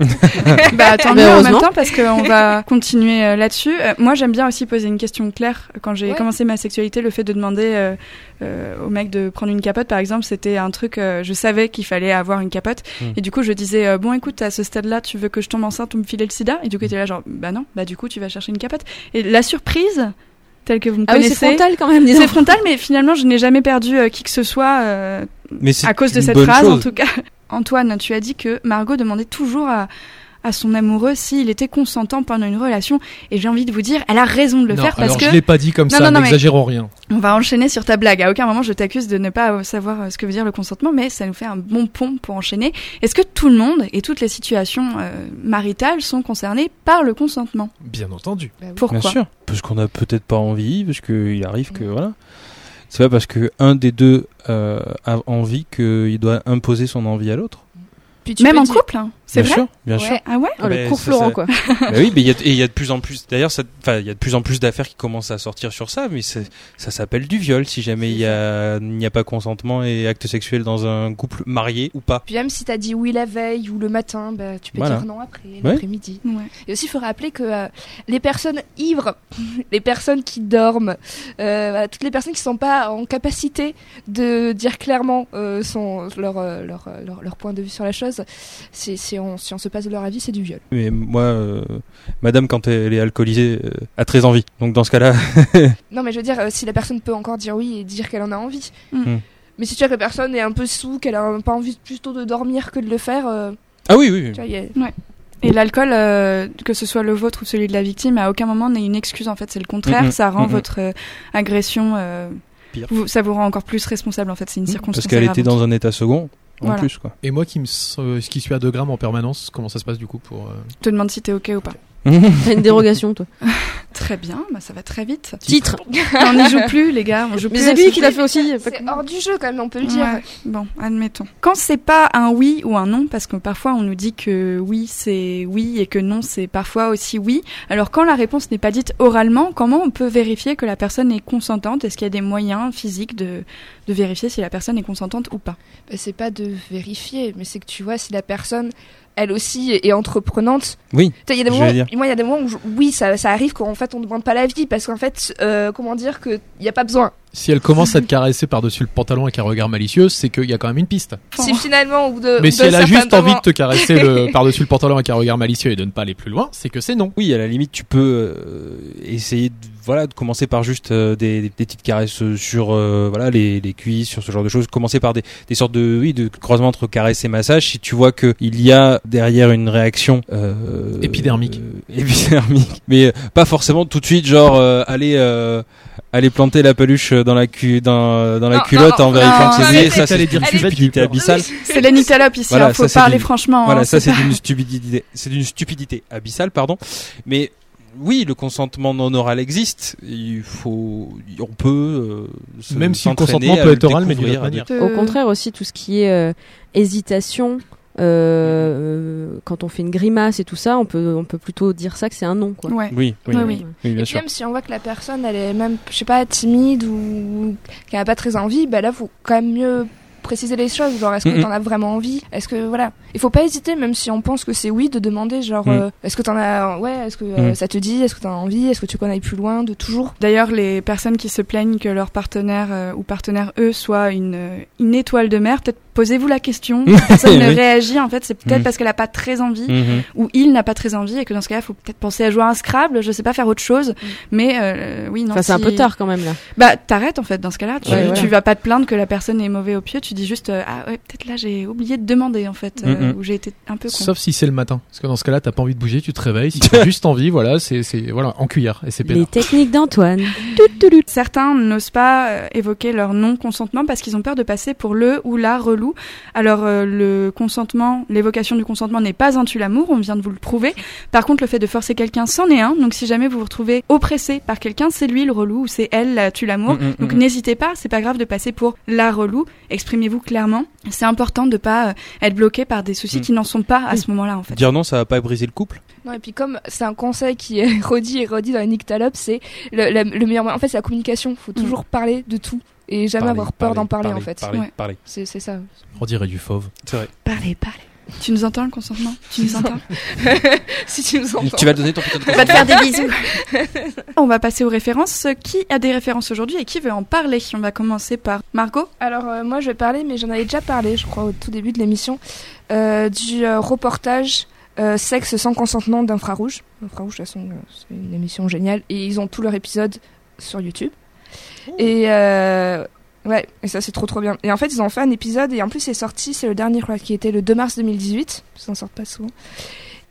Bah tant Mais mieux en même temps parce qu'on va continuer euh, là-dessus. Euh, moi j'aime bien aussi poser une question claire. Quand j'ai Ouais. commencé ma sexualité, le fait de demander euh, euh, au mec de prendre une capote par exemple, c'était un truc, euh, je savais qu'il fallait avoir une capote. Mm. Et du coup je disais, euh, bon écoute, à ce stade-là, tu veux que je tombe enceinte ou me filer le sida? Et du coup il était là genre, bah non, bah du coup tu vas chercher une capote. Et la surprise, telle que vous me Ah oui, c'est connaissez... frontal quand même. c'est frontal, mais finalement, je n'ai jamais perdu euh, qui que ce soit euh, Mais c'est à cause de cette phrase, en tout cas. Antoine, tu as dit que Margot demandait toujours à, à son amoureux s'il était consentant pendant une relation. Et j'ai envie de vous dire, elle a raison de le non, faire parce alors que je l'ai pas dit comme Non, ça, n'exagérons rien. on va enchaîner sur ta blague. À aucun moment, je t'accuse de ne pas savoir euh, ce que veut dire le consentement, mais ça nous fait un bon pont pour enchaîner. Est-ce que tout le monde et toutes les situations euh, maritales sont concernées par le consentement? Bien entendu. Bah oui. Pourquoi? Bien sûr. Parce qu'on a peut-être pas envie, parce qu'il arrive que voilà. C'est pas parce que un des deux euh, a envie qu'il doit imposer son envie à l'autre. Même en dire- couple, hein, c'est Bien vrai sûr, bien Ouais. sûr. Ah ouais Oh, le Mais cours Florent quoi. bah oui, mais il y a, y de plus en plus. D'ailleurs, enfin, il y a de plus en plus d'affaires qui commencent à sortir sur ça, mais ça s'appelle du viol si jamais il y a, il n'y a pas consentement et acte sexuel dans un couple marié ou pas. Puis même si t'as dit oui la veille ou le matin, bah, tu peux Voilà. dire non après, Ouais. l'après-midi. Ouais. Et aussi, il faut rappeler que euh, les personnes ivres, les personnes qui dorment, euh, toutes les personnes qui sont pas en capacité de dire clairement son, leur, leur, euh, leur, leur point de vue sur la chose, c'est, si, on, si on se passe de leur avis, c'est du viol. Mais moi, euh, madame, quand elle est alcoolisée, euh, a très envie. Donc dans ce cas-là, Non, mais je veux dire, euh, si la personne peut encore dire oui et dire qu'elle en a envie. Mm. Mm. Mais si tu vois que la personne est un peu sous, qu'elle a pas envie plutôt de dormir que de le faire, euh, ah oui, oui. tu vois, Et l'alcool, euh, que ce soit le vôtre ou celui de la victime, à aucun moment n'est une excuse. En fait, c'est le contraire. Mhm, Ça rend votre euh, agression, euh, Pire. vous- ça vous rend encore plus responsable. En fait, c'est une circonstance. Parce qu'elle était dans un état second, en Voilà. plus, quoi. Et moi qui, me, euh, qui suis à 2 grammes en permanence, comment ça se passe du coup pour... euh, Je te demande si t'es ok ou pas. T'as une dérogation toi. Très bien, bah ça va très vite. Titre. on n'y joue plus, les gars. On joue Mais c'est lui qui l'a fait aussi. c'est hors du jeu quand même, on peut le dire. Ouais, Bon, admettons. Quand c'est pas un oui ou un non, parce que parfois on nous dit que oui c'est oui et que non c'est parfois aussi oui. Alors quand la réponse n'est pas dite oralement, comment on peut vérifier que la personne est consentante? Est-ce qu'il y a des moyens physiques de, de vérifier si la personne est consentante ou pas? Bah, c'est pas de vérifier, mais c'est que tu vois si la personne, elle aussi, est entreprenante. Oui. Il y a des moments, moi, il y a des moments où, je- oui, ça, ça arrive qu'en fait, on ne demande pas l'avis, parce qu'en fait, euh, comment dire qu'il n'y a pas besoin. Si elle commence à te caresser par-dessus le pantalon avec un regard malicieux, c'est qu'il y a quand même une piste. Si finalement, au bout de. Mais si elle a juste envie de te caresser le, par-dessus le pantalon avec un regard malicieux et de ne pas aller plus loin, c'est que c'est non. Oui, à la limite, tu peux euh, essayer de, voilà, de commencer par juste euh, des, des petites caresses sur euh, voilà, les, les cuisses, sur ce genre de choses. Commencer par des, des sortes de, oui, de croisement entre caresse et massage. Si tu vois qu'il y a derrière une réaction euh, Épidermique. euh, épidermique. Mais euh, pas forcément tout de suite, genre, euh, aller, euh, aller planter la peluche dans la cu dans, dans la Non, culotte non, en vérifiant que c'est ça c'est dire stupidité abyssale. C'est les nyctalopes ici, Voilà, hein, faut ça, c'est parler franchement. Voilà, hein, ça c'est d'une stupidité, c'est d'une stupidité abyssale, pardon. Mais oui, le consentement non oral existe. Il faut, on peut euh, se- Même si le consentement peut être oral, mais d'une autre à dire. manière. Au contraire aussi, tout ce qui est euh, hésitation, euh, quand on fait une grimace et tout ça, on peut, on peut plutôt dire ça que c'est un non. Quoi. Ouais. Oui, oui, Oui, oui, oui. oui, bien Et sûr. même si on voit que la personne, elle est même, je sais pas, timide ou qu'elle a pas très envie, bah là, faut quand même mieux préciser les choses. Genre, est-ce que t'en as vraiment envie? Est-ce que voilà, il faut pas hésiter, même si on pense que c'est oui, de demander genre, Mhm. euh, est-ce que t'en as, ouais, est-ce que euh, Mhm. ça te dit, est-ce que t'en as envie, est-ce que tu connais plus loin, de toujours? D'ailleurs, les personnes qui se plaignent que leur partenaire euh, ou partenaire eux soit une, une étoile de mer, peut-être posez-vous la question. Si personne ne réagit, en fait, c'est peut-être Mhm. parce qu'elle a pas très envie Mhm. ou il n'a pas très envie et que dans ce cas-là, faut peut-être penser à jouer à un Scrabble, je sais pas faire autre chose. Mais euh, oui, non. Enfin, c'est un si- peu tard quand même là. Bah, t'arrêtes en fait dans ce cas-là. Tu, Ouais, tu vas pas te plaindre que la personne est mauvais au pied. Tu dis juste euh, ah ouais peut-être là j'ai oublié de demander en fait euh, Mhm. ou j'ai été un peu con. Sauf si c'est le matin. Parce que dans ce cas-là, t'as pas envie de bouger, tu te réveilles. Si t'as juste envie, voilà, c'est, c'est, voilà, en cuillère. Et c'est Les techniques d'Antoine. Certains n'osent pas euh, évoquer leur non-consentement parce qu'ils ont peur de passer pour le ou la relou. Alors euh, le consentement, l'évocation du consentement n'est pas un tue-l'amour, on vient de vous le prouver. Par contre, le fait de forcer quelqu'un, c'en est un. Donc si jamais vous vous retrouvez oppressé par quelqu'un, c'est lui le relou ou c'est elle la tue-l'amour. Mhm, Donc mhm. n'hésitez pas, c'est pas grave de passer pour la relou. Exprimez-vous clairement. C'est important de pas euh, être bloqué par des soucis Mm. qui n'en sont pas à ce moment-là en fait. Dire non, ça va pas briser le couple? Non, et puis comme c'est un conseil qui est redit et redit dans les Nyctalopes, c'est le, le, le meilleur moyen. En fait, c'est la communication. Faut toujours parler de tout et jamais Parler, avoir peur parler, d'en parler, parler, en fait. Parler, Ouais. parler. C'est c'est ça. On dirait du fauve. C'est vrai. Parlez, parlez. Tu nous entends le consentement? Tu nous entends? Si tu nous entends. Tu vas donner ton putain de On va te faire des bisous. On va passer aux références. Qui a des références aujourd'hui et qui veut en parler? On va commencer par Margot. Alors euh, moi je vais parler, mais j'en avais déjà parlé, je crois, au tout début de l'émission, euh, du euh, reportage euh, Sexe sans consentement d'Infrarouge. Infrarouge, de toute façon, euh, c'est une émission géniale, et ils ont tous leurs épisodes sur YouTube. Et euh, ouais, et ça c'est trop trop bien. Et en fait ils ont fait un épisode, et en plus c'est sorti, c'est le dernier, je crois, qui était le 2 mars 2018, parce qu'ils n'en sortent pas souvent.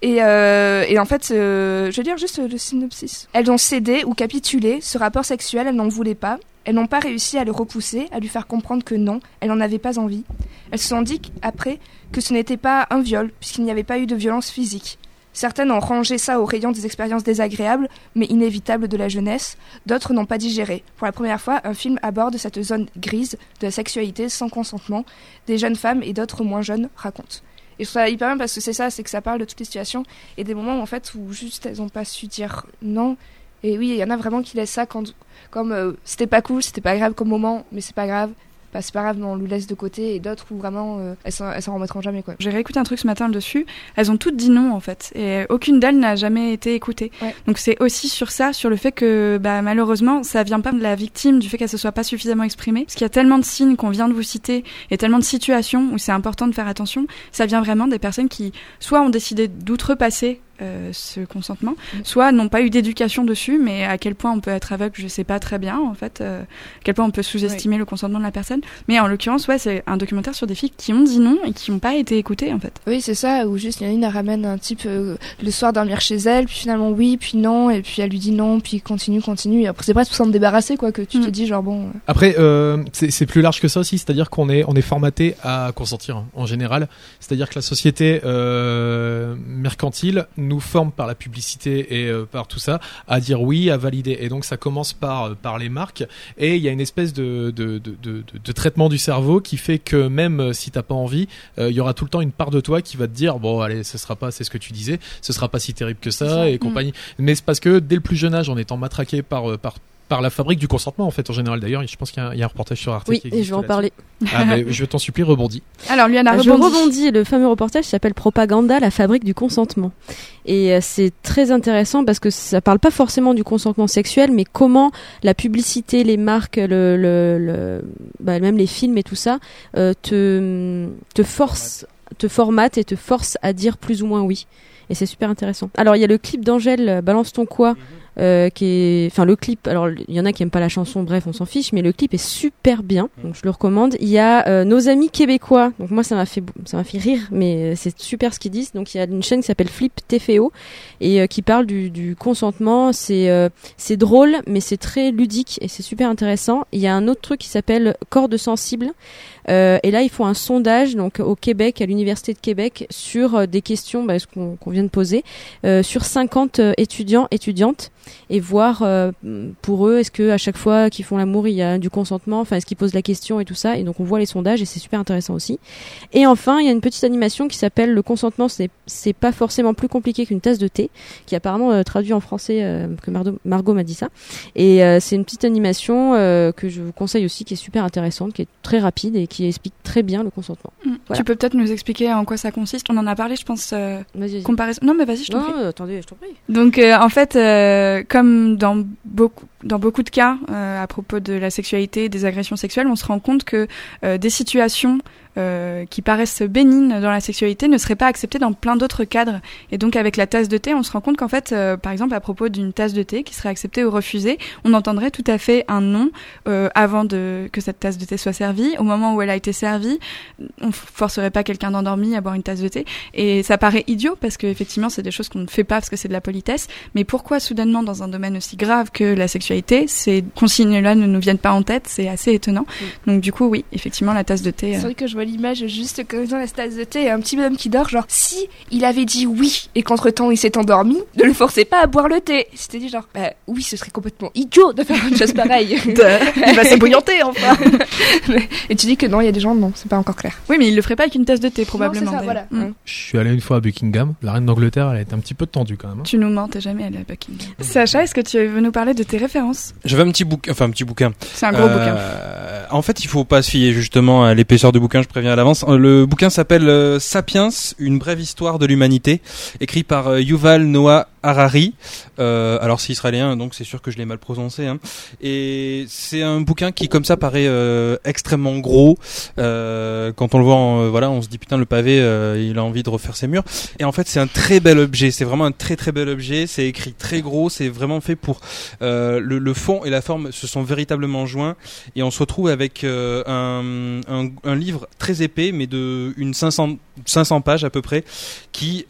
Et, euh, et en fait, euh, je vais dire juste le synopsis. Elles ont cédé ou capitulé, ce rapport sexuel, elles n'en voulaient pas. Elles n'ont pas réussi à le repousser, à lui faire comprendre que non, elles n'en avaient pas envie. Elles se sont dit après que ce n'était pas un viol, puisqu'il n'y avait pas eu de violence physique. Certaines ont rangé ça au rayon des expériences désagréables, mais inévitables de la jeunesse. D'autres n'ont pas digéré. Pour la première fois, un film aborde cette zone grise de la sexualité sans consentement. Des jeunes femmes et d'autres moins jeunes racontent. Et je trouve ça hyper bien parce que c'est ça, c'est que ça parle de toutes les situations et des moments en fait où juste elles n'ont pas su dire non. Et oui, il y en a vraiment qui laissent ça quand, comme euh, c'était pas cool, c'était pas grave comme moment, mais c'est pas grave. Bah, c'est pas grave, mais on le laisse de côté. Et d'autres où vraiment euh, elles s'en elles s'en remettront jamais quoi. J'ai réécouté un truc ce matin dessus. Elles ont toutes dit non en fait, et aucune d'elles n'a jamais été écoutée. Ouais. Donc c'est aussi sur ça, sur le fait que bah, malheureusement, ça vient pas de la victime, du fait qu'elle se soit pas suffisamment exprimée, parce qu'il y a tellement de signes qu'on vient de vous citer, et tellement de situations où c'est important de faire attention. Ça vient vraiment des personnes qui soit ont décidé d'outrepasser euh, ce consentement, Mm. soit n'ont pas eu d'éducation dessus, mais à quel point on peut être aveugle, je sais pas très bien en fait, euh, à quel point on peut sous-estimer le consentement de la personne. Mais en l'occurrence, ouais, c'est un documentaire sur des filles qui ont dit non et qui n'ont pas été écoutées en fait. Oui, c'est ça, où juste il y en a une, elle ramène un type euh, le soir dormir chez elle, puis finalement oui, puis non, et puis elle lui dit non, puis continue, continue. Et après, c'est presque pour s'en débarrasser, quoi, que tu te Mm. dis, genre bon. Après, euh, c'est c'est plus large que ça aussi, c'est-à-dire qu'on est on est formaté à consentir hein, en général. C'est-à-dire que la société euh, mercantile nous forme par la publicité et euh, par tout ça à dire oui, à valider. Et donc ça commence par euh, par les marques et il y a une espèce de de, de, de, de- de traitement du cerveau qui fait que même euh, si t'as pas envie, euh, il y aura tout le temps une part de toi qui va te dire bon allez, ce sera pas, c'est ce que tu disais, ce sera pas si terrible que ça, ça. et compagnie. Mais c'est parce que dès le plus jeune âge, en étant matraqué par par par la fabrique du consentement en fait en général d'ailleurs je pense qu'il y, a un- il y a un reportage sur Arte Oui, qui et je vais en parler. ah, mais je t'en supplie rebondis Alors, lui, a Ah, je rebondi. rebondis. Le fameux reportage s'appelle Propaganda, la fabrique du consentement. Et euh, c'est très intéressant parce que ça parle pas forcément du consentement sexuel, mais comment la publicité, les marques, le, le, le- bah, même les films et tout ça, euh, te, te force, te formate et te force à dire plus ou moins oui. Et c'est super intéressant. Alors il y a le clip d'Angèle, euh, Balance ton quoi, euh, qui est, enfin le clip. Alors il y en a qui aiment pas la chanson, bref, on s'en fiche, mais le clip est super bien, donc je le recommande. Il y a euh, nos amis québécois, donc moi ça m'a fait, ça m'a fait rire, mais euh, c'est super ce qu'ils disent. Donc il y a une chaîne qui s'appelle Flip TFO et euh, qui parle du, du consentement. C'est euh, c'est drôle, mais c'est très ludique et c'est super intéressant. Il y a un autre truc qui s'appelle Cordes sensibles. Euh, et là, ils font un sondage donc au Québec, à l'université de Québec, sur euh, des questions, bah, qu'on vient de poser, euh, sur 50 euh, étudiants, étudiantes, et voir euh, pour eux, est-ce que à chaque fois qu'ils font l'amour, il y a du consentement, enfin, est-ce qu'ils posent la question et tout ça. Et donc, on voit les sondages et c'est super intéressant aussi. Et enfin, il y a une petite animation qui s'appelle le consentement. C'est pas forcément plus compliqué qu'une tasse de thé, qui apparemment traduit en français, que Margot m'a dit ça. Et c'est une petite animation que je vous conseille aussi, qui est super intéressante, qui est très rapide et qui explique très bien le consentement. Mm. Voilà. Tu peux peut-être nous expliquer en quoi ça consiste On en a parlé, je pense. euh, Vas-y, vas-y. comparaison. Non, mais vas-y, je t'en Non, prie. euh, attendez, je t'en prie. Donc euh, en fait, euh, comme dans beaucoup dans beaucoup de cas euh, à propos de la sexualité, des agressions sexuelles, on se rend compte que des situations euh, qui paraissent bénignes dans la sexualité ne seraient pas acceptées dans plein d'autres cadres. Et donc avec la tasse de thé, on se rend compte qu'en fait, euh, par exemple à propos d'une tasse de thé qui serait acceptée ou refusée, on entendrait tout à fait un non euh, avant de que cette tasse de thé soit servie. Au moment où elle a été servie, on forcerait pas quelqu'un d'endormi à boire une tasse de thé. Et ça paraît idiot parce que effectivement c'est des choses qu'on ne fait pas parce que c'est de la politesse. Mais pourquoi soudainement dans un domaine aussi grave que la sexualité, ces consignes-là ne nous viennent pas en tête? C'est assez étonnant. Donc du coup oui, effectivement la tasse de thé. C'est euh, vrai que je vois l'image juste comme dans la tasse de thé et un petit bonhomme qui dort, genre si il avait dit oui et qu'entre temps il s'est endormi, ne le forcez pas à boire le thé. C'était dit genre bah oui, ce serait complètement idiot de faire une chose pareille. il va s'ébouillanter enfin. et tu dis que non, il y a des gens non, c'est pas encore clair. oui, mais il le ferait pas avec une tasse de thé probablement. Non, c'est ça, voilà. Mm. Je suis allé une fois à Buckingham. La reine d'Angleterre, elle a été un petit peu tendue quand même. hein. Tu nous mens, t'es jamais allé à Buckingham. Sacha, est-ce que tu veux nous parler de tes références? J'avais un petit bouquin, enfin un petit bouquin. C'est un gros Euh, bouquin. En fait, il faut pas se fier justement à l'épaisseur du bouquin, je préviens à l'avance. Euh, Le bouquin s'appelle euh, Sapiens, une brève histoire de l'humanité, écrit par euh, Yuval Noah Harari. Euh, alors c'est israélien, donc c'est sûr que je l'ai mal prononcé. Hein. Et c'est un bouquin qui, comme ça, paraît euh, extrêmement gros. Euh, quand on le voit, voilà, on se dit putain le pavé, il a envie de refaire ses murs. Et en fait, c'est un très bel objet. C'est vraiment un très très bel objet. C'est écrit très gros. C'est vraiment fait pour le, fond et la forme se sont véritablement joints et on se retrouve avec un, un, livre très épais mais de une 500 500 pages à peu près qui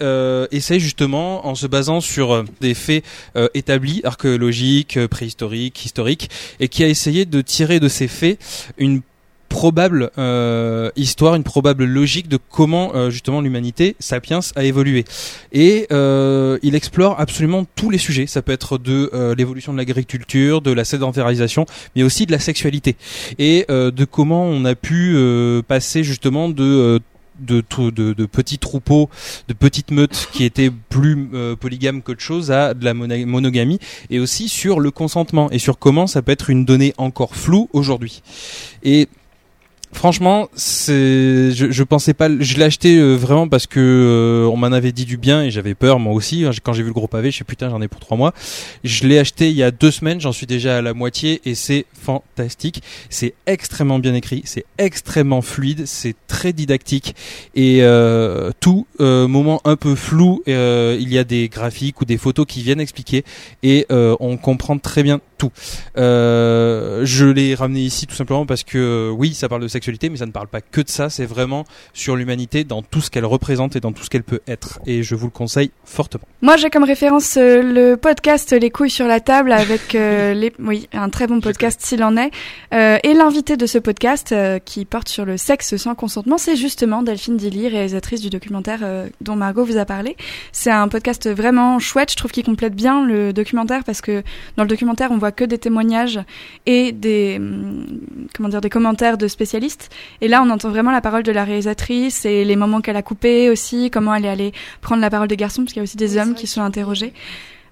essaye justement en se basant sur euh, des faits euh, établis archéologiques euh, préhistoriques historiques et qui a essayé de tirer de ces faits une probable histoire, une probable logique de comment justement l'humanité, sapiens, a évolué. Et il explore absolument tous les sujets. Ça peut être de l'évolution de l'agriculture, de la sédentarisation, mais aussi de la sexualité et de comment on a pu passer justement de de, de, de petits troupeaux, de petites meutes qui étaient plus euh, polygames qu'autre chose à de la monogamie et aussi sur le consentement et sur comment ça peut être une donnée encore floue aujourd'hui. Et Franchement, c'est, je, je pensais pas, je l'ai acheté euh, vraiment parce que euh, on m'en avait dit du bien et j'avais peur moi aussi. hein. Quand j'ai vu le gros pavé, je sais putain, j'en ai pour trois mois. Je l'ai acheté il y a deux semaines, j'en suis déjà à la moitié et c'est fantastique. C'est extrêmement bien écrit, c'est extrêmement fluide, c'est très didactique et euh, tout euh, moment un peu flou, il y a des graphiques ou des photos qui viennent expliquer et on comprend très bien tout. Euh, je l'ai ramené ici tout simplement parce que euh, oui, ça parle de sexualité, mais ça ne parle pas que de ça. C'est vraiment sur l'humanité dans tout ce qu'elle représente et dans tout ce qu'elle peut être. Et je vous le conseille fortement. Moi, j'ai comme référence euh, le podcast Les couilles sur la table avec euh, les, oui, un très bon podcast s'il en est. Euh, et l'invité de ce podcast euh, qui porte sur le sexe sans consentement, c'est justement Delphine Dilly, réalisatrice du documentaire dont Margot vous a parlé. C'est un podcast vraiment chouette. Je trouve qu'il complète bien le documentaire parce que dans le documentaire, on voit que des témoignages et des, hum, comment dire, des commentaires de spécialistes. Et là, on entend vraiment la parole de la réalisatrice et les moments qu'elle a coupés aussi, comment elle est allée prendre la parole des garçons, parce qu'il y a aussi des hommes qui sont interrogés.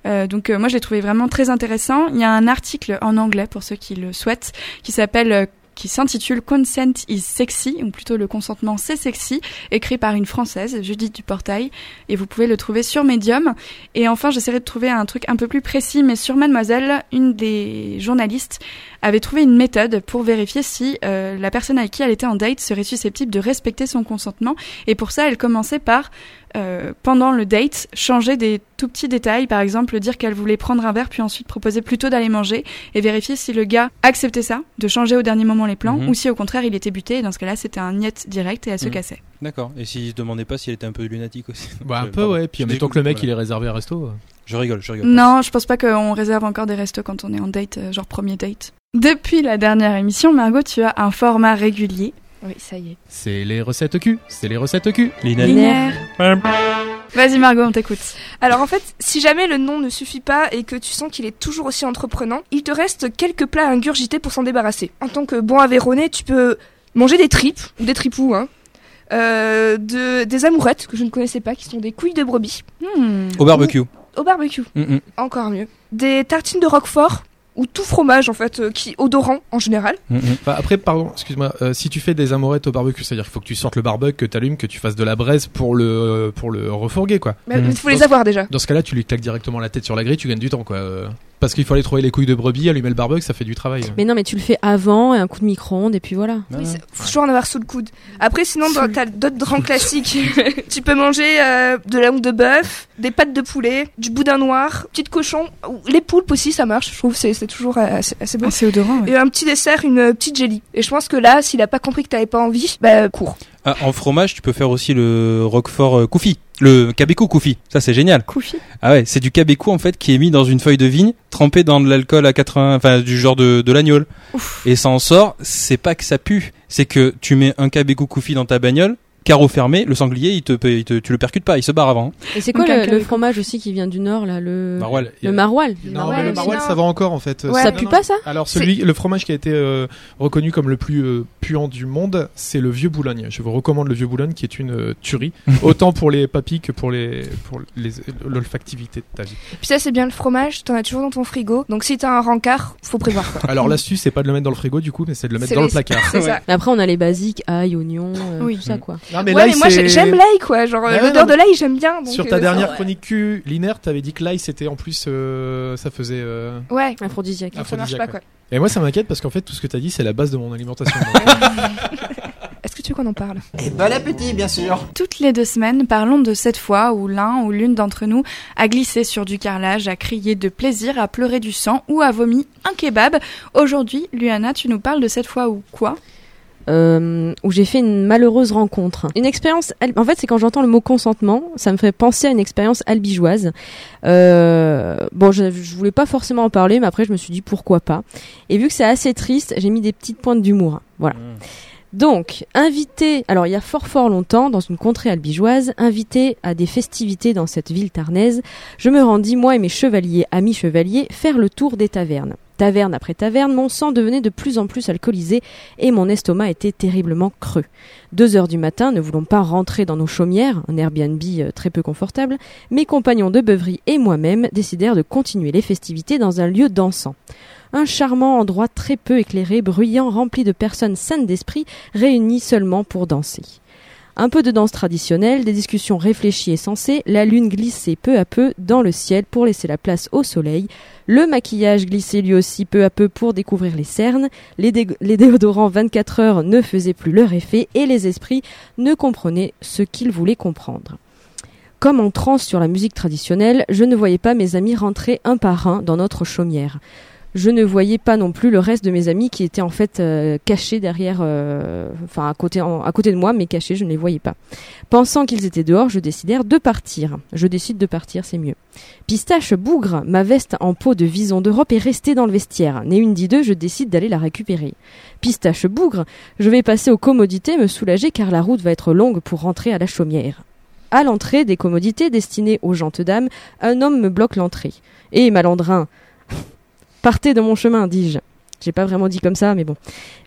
Euh, donc euh, moi, je l'ai trouvé vraiment très intéressant. Il y a un article en anglais pour ceux qui le souhaitent, qui s'appelle euh, qui s'intitule Consent is sexy, ou plutôt le consentement c'est sexy, écrit par une française, Judith Duportail, et vous pouvez le trouver sur Medium. Et enfin, j'essaierai de trouver un truc un peu plus précis, mais sur Mademoiselle, une des journalistes avait trouvé une méthode pour vérifier si euh, la personne avec qui elle était en date serait susceptible de respecter son consentement. Et pour ça, elle commençait par euh, pendant le date, changer des tout petits détails, par exemple dire qu'elle voulait prendre un verre puis ensuite proposer plutôt d'aller manger et vérifier si le gars acceptait ça, de changer au dernier moment les plans, Mhm. ou si au contraire il était buté et dans ce cas-là c'était un niet direct et elle se Mhm. cassait. D'accord. Et s'il se demandait pas si elle était un peu lunatique aussi. Bah, un Je- peu, pardon. ouais. Puis, mettons que le mec, voilà. il est réservé à resto. euh. Je rigole, je rigole. Non, je pense pas qu'on réserve encore des restos quand on est en date, euh, genre premier date. Depuis la dernière émission, Margot, tu as un format régulier. Oui, ça y est. C'est les recettes cul. C'est les recettes cul. Lina. Linéaire. Vas-y Margot, on t'écoute. Alors en fait, si jamais le nom ne suffit pas et que tu sens qu'il est toujours aussi entreprenant, il te reste quelques plats à ingurgiter pour s'en débarrasser. En tant que bon Aveyronais, tu peux manger des tripes, ou des tripous, hein. Euh, de, des amourettes que je ne connaissais pas, qui sont des couilles de brebis, Hmm. Au barbecue. au barbecue, Mm, mm. encore mieux. Des tartines de roquefort, ou tout fromage en fait, euh, qui odorant en général. Mm, mm. Après, pardon, excuse-moi. euh, si tu fais des amourettes au barbecue, c'est-à-dire qu'il faut que tu sortes le barbecue, que t'allumes, que tu fasses de la braise pour le pour le refourguer, quoi. Mais Mhm. il faut les avoir déjà. Dans ce cas-là, tu lui claques directement la tête sur la grille, tu gagnes du temps, quoi. Parce qu'il faut aller trouver les couilles de brebis, allumer le barbecue, ça fait du travail. Mais non, mais tu le fais avant, et un coup de micro-ondes, et puis voilà. Oui, faut toujours en avoir sous le coude. Après, sinon, t'as d'autres grands classiques. tu peux manger euh, de la langue de bœuf, des pâtes de poulet, du boudin noir, petite cochon, ou les poulpes aussi, ça marche. Je trouve que c'est toujours assez, assez bon. Ah, c'est odorant. ouais. Et un petit dessert, une euh, petite jelly. Et je pense que là, s'il a pas compris que t'avais pas envie, bah cours. Ah, en fromage, tu peux faire aussi le Roquefort euh, Koufi. Le Kabeko Koufi. Ça, c'est génial. Koufi. Ah ouais, c'est du Kabeko en fait qui est mis dans une feuille de vigne, trempé dans de l'alcool à 80, enfin du genre de, de l'agnole. Et ça en sort, c'est pas que ça pue, c'est que tu mets un Kabeko Koufi dans ta bagnole, carreau fermé, le sanglier, il te, il te- tu le percutes pas, il se barre avant. hein. Et c'est quoi le, fromage aussi qui vient du nord, là Le, Maroilles. le maroilles? Non, mais le maroilles, ça va encore en fait. Ouais. Ça Non, pue non. pas, ça? Alors celui, le fromage qui a été euh, reconnu comme le plus euh, puant du monde, c'est le vieux Boulogne. Je vous recommande le vieux Boulogne, qui est une euh, tuerie, autant pour les papilles que pour les pour les l'olfactivité de ta vie. Puis ça, c'est bien le fromage, t'en as toujours dans ton frigo. Donc si t'as un rencard, faut prévoir. quoi. Alors l'astuce, c'est pas de le mettre dans le frigo du coup, mais c'est de le mettre dans les- le placard. C'est ça. Mais après, on a les basiques, ail, oignon, euh, Oui. tout ça, quoi. Non, ouais, l'ail, mais moi c'est- j'aime l'ail quoi. Genre Ouais, l'odeur non, de l'ail, j'aime bien. donc, Sur euh, ta dernière ça- chronique Q, Linaire, t'avais dit que l'ail c'était en plus, euh, ça faisait. euh, Ouais, Aphrodisiaque. Ça marche pas Aphrodisiaque, quoi. Et moi, ça m'inquiète parce qu'en fait, tout ce que t'as dit, c'est la base de mon alimentation. Est-ce que tu veux qu'on en parle? Et bon appétit, bien sûr. Toutes les deux semaines, parlons de cette fois où l'un ou l'une d'entre nous a glissé sur du carrelage, a crié de plaisir, a pleuré du sang ou a vomi un kebab. Aujourd'hui, Luana, tu nous parles de cette fois où quoi? Euh, où j'ai fait une malheureuse rencontre. Une expérience, en fait, c'est quand j'entends le mot consentement, ça me fait penser à une expérience albigeoise. Euh, bon, je, je voulais pas forcément en parler, mais après je me suis dit pourquoi pas. Et vu que c'est assez triste, j'ai mis des petites pointes d'humour. Voilà. Donc, invité, alors il y a fort fort longtemps, dans une contrée albigeoise, invité à des festivités dans cette ville tarnaise, je me rendis, moi et mes chevaliers, amis chevaliers, faire le tour des tavernes. Taverne après taverne, mon sang devenait de plus en plus alcoolisé et mon estomac était terriblement creux. Deux heures du matin, ne voulant pas rentrer dans nos chaumières, un Airbnb euh, très peu confortable, mes compagnons de beuverie et moi-même décidèrent de continuer les festivités dans un lieu dansant. Un charmant endroit très peu éclairé, bruyant, rempli de personnes saines d'esprit, réunies seulement pour danser. Un peu de danse traditionnelle, des discussions réfléchies et sensées, la lune glissait peu à peu dans le ciel pour laisser la place au soleil, le maquillage glissait lui aussi peu à peu pour découvrir les cernes, les, dé- les déodorants 24 heures ne faisaient plus leur effet et les esprits ne comprenaient ce qu'ils voulaient comprendre. Comme en transe sur la musique traditionnelle, je ne voyais pas mes amis rentrer un par un dans notre chaumière. Je ne voyais pas non plus le reste de mes amis qui étaient en fait euh, cachés derrière, euh, enfin à côté, de moi, mais cachés, je ne les voyais pas. Pensant qu'ils étaient dehors, je décidèrent de partir. Je décide de partir, c'est mieux. Pistache bougre, ma veste en peau de vison d'Europe est restée dans le vestiaire. Né une dit deux, je décide d'aller la récupérer. Pistache bougre, je vais passer aux commodités, me soulager car la route va être longue pour rentrer à la chaumière. À l'entrée des commodités destinées aux gentes dames, un homme me bloque l'entrée. Et malandrin, partez de mon chemin, dis-je. J'ai pas vraiment dit comme ça, mais bon.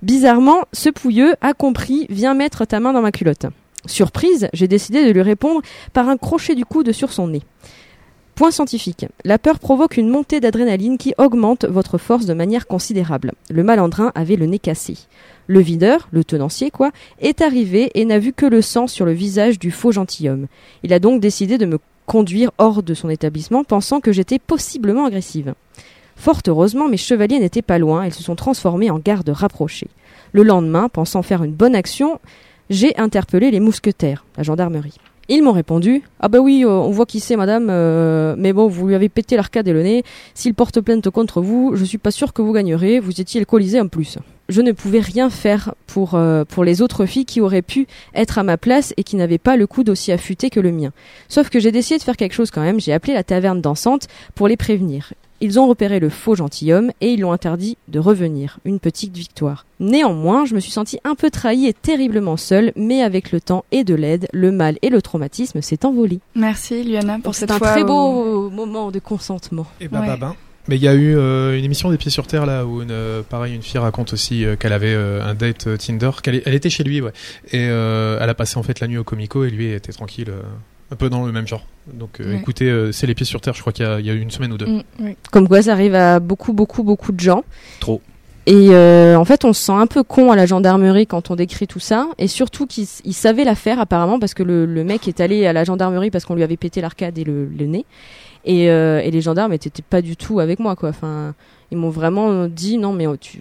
Bizarrement, ce pouilleux a compris, viens mettre ta main dans ma culotte. Surprise, j'ai décidé de lui répondre par un crochet du coude sur son nez. Point scientifique. La peur provoque une montée d'adrénaline qui augmente votre force de manière considérable. Le malandrin avait le nez cassé. Le videur, le tenancier quoi, est arrivé et n'a vu que le sang sur le visage du faux gentilhomme. Il a donc décidé de me conduire hors de son établissement pensant que j'étais possiblement agressive. Fort heureusement, mes chevaliers n'étaient pas loin, ils se sont transformés en gardes rapprochés. Le lendemain, pensant faire une bonne action, j'ai interpellé les mousquetaires, la gendarmerie. Ils m'ont répondu Ah bah oui, euh, on voit qui c'est, madame, euh, mais bon, vous lui avez pété l'arcade et le nez. S'il porte plainte contre vous, je suis pas sûr que vous gagnerez. Vous étiez alcoolisé en plus. Je ne pouvais rien faire pour euh, pour les autres filles qui auraient pu être à ma place et qui n'avaient pas le coude aussi affûté que le mien. Sauf que j'ai décidé de faire quelque chose quand même. J'ai appelé la taverne dansante pour les prévenir. Ils ont repéré le faux gentilhomme et ils l'ont interdit de revenir. Une petite victoire. Néanmoins, je me suis sentie un peu trahie et terriblement seule, mais avec le temps et de l'aide, le mal et le traumatisme s'est envolé. Merci Liana pour C'est cette un fois très où- beau moment de consentement. Et bah, Ouais. bah, bah. Mais il y a eu euh, une émission des pieds sur terre là où une, euh, pareil une fille raconte aussi euh, qu'elle avait euh, un date euh, Tinder, qu'elle elle était chez lui ouais, et euh, elle a passé en fait la nuit au Comico et lui était tranquille, euh, un peu dans le même genre. Donc euh, Ouais. écoutez, euh, c'est les pieds sur terre, je crois qu'il y, a- y une semaine ou deux. Mm, oui. Comme quoi, ça arrive à beaucoup, beaucoup, beaucoup de gens. Trop. Et euh, en fait, on se sent un peu con à la gendarmerie quand on décrit tout ça, et surtout qu'il s- il savait la faire apparemment parce que le, le mec est allé à la gendarmerie parce qu'on lui avait pété l'arcade et le, le nez, et, euh, et les gendarmes étaient pas du tout avec moi quoi. Enfin, ils m'ont vraiment dit non mais oh, tu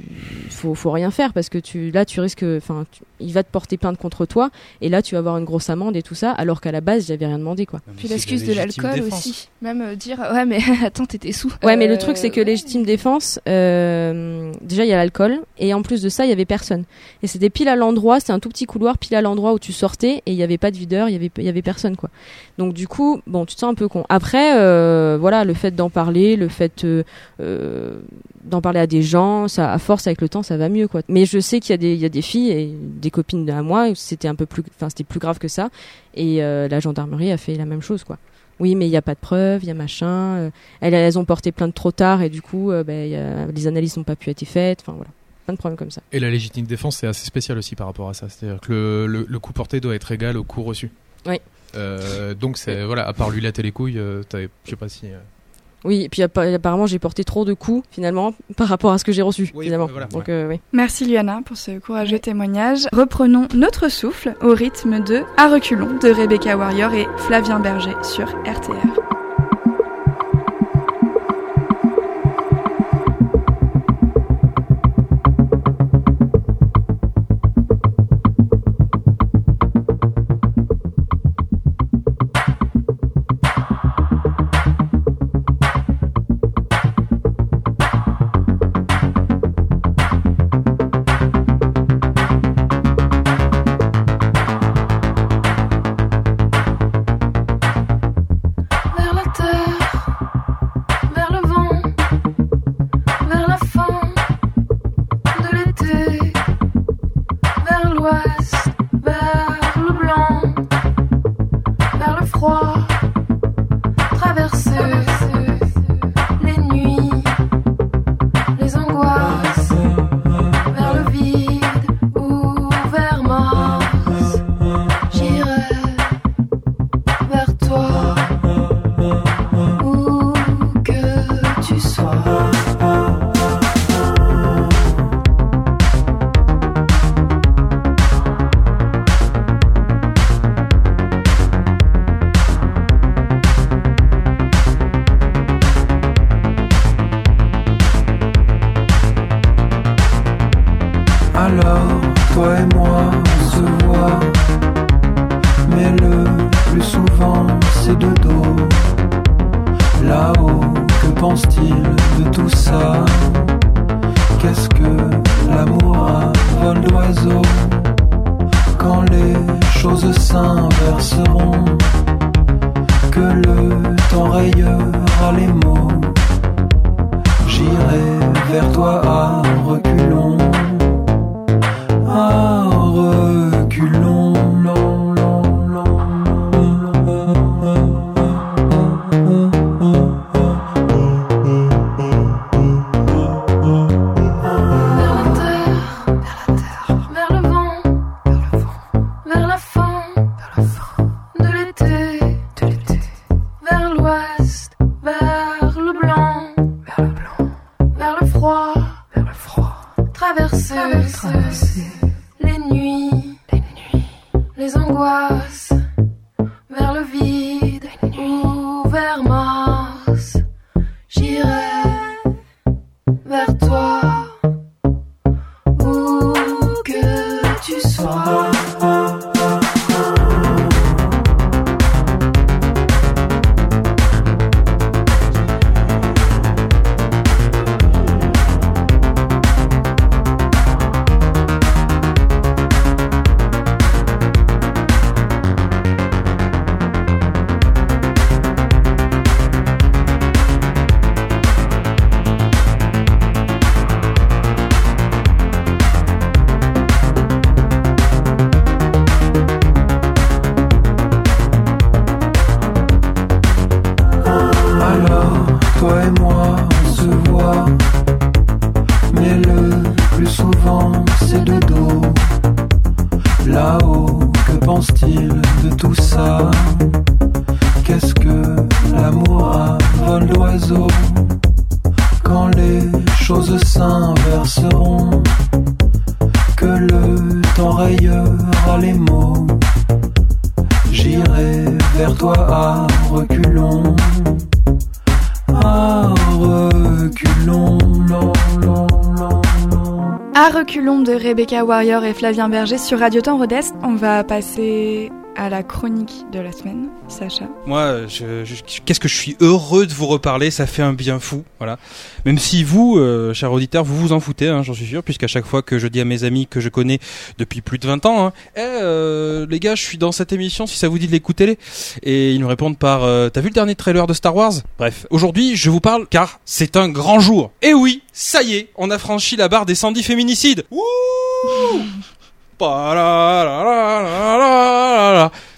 faut faut rien faire parce que tu là tu risques, enfin il va te porter plainte contre toi, et là tu vas avoir une grosse amende et tout ça, alors qu'à la base j'avais rien demandé quoi. Puis l'excuse de l'alcool aussi. Même euh, dire ouais mais attends t'étais sous. Ouais, mais le Euh, truc, c'est que légitime défense, euh, déjà, il y a l'alcool, et en plus de ça, il y avait personne. Et c'était pile à l'endroit, c'était un tout petit couloir, pile à l'endroit où tu sortais, et il y avait pas de videur, il y avait, il y avait personne, quoi. Donc, du coup, bon, tu te sens un peu con. Après, euh, voilà, le fait d'en parler, le fait euh, euh, d'en parler à des gens, ça, à force, avec le temps, ça va mieux, quoi. Mais je sais qu'il y a des, il y a des filles et des copines à moi, c'était un peu plus, enfin, c'était plus grave que ça, et euh, la gendarmerie a fait la même chose, quoi. Oui, mais il n'y a pas de preuves, il y a machin. euh, elles, elles ont porté plainte trop tard et du coup, euh, ben, a- les analyses n'ont pas pu être faites. Enfin voilà, plein de problèmes comme ça. Et la légitime défense c'est assez spécial aussi par rapport à ça, c'est-à-dire que le, le, le coup porté doit être égal au coup reçu. Oui. Euh, donc c'est voilà, à part lui latter les couilles, euh, je sais pas si. euh, Oui, et puis appa- apparemment j'ai porté trop de coups finalement par rapport à ce que j'ai reçu Oui, finalement. voilà, Donc ouais. euh, oui. Merci Liana pour ce courageux témoignage. Reprenons notre souffle au rythme de À reculons de Rebecca Warrior et Flavien Berger sur RTR. De souvent, c'est de dos. Là-haut, que pense-t-il de tout ça? Qu'est-ce que l'amour a vol d'oiseau Quand les choses s'inverseront, que le temps rayera les mots. J'irai vers toi à reculons. À reculons, non, non. À reculons de Rebecca Warrior et Flavien Berger sur Radio Temps Rodest, on va passer à la chronique de la semaine. Sacha. Moi, je, qu'est-ce que je suis heureux de vous reparler, ça fait un bien fou, voilà. Même si vous, euh, chers auditeurs, vous vous en foutez, hein, j'en suis sûr, puisqu'à chaque fois que je dis à mes amis que je connais depuis plus de 20 ans, hein, Eh, euh, les gars, je suis dans cette émission, si ça vous dit de l'écouter, et ils me répondent par, euh, t'as vu le dernier trailer de Star Wars? Bref, aujourd'hui, je vous parle car c'est un grand jour. Et oui, ça y est, on a franchi la barre des 110 féminicides. Wouh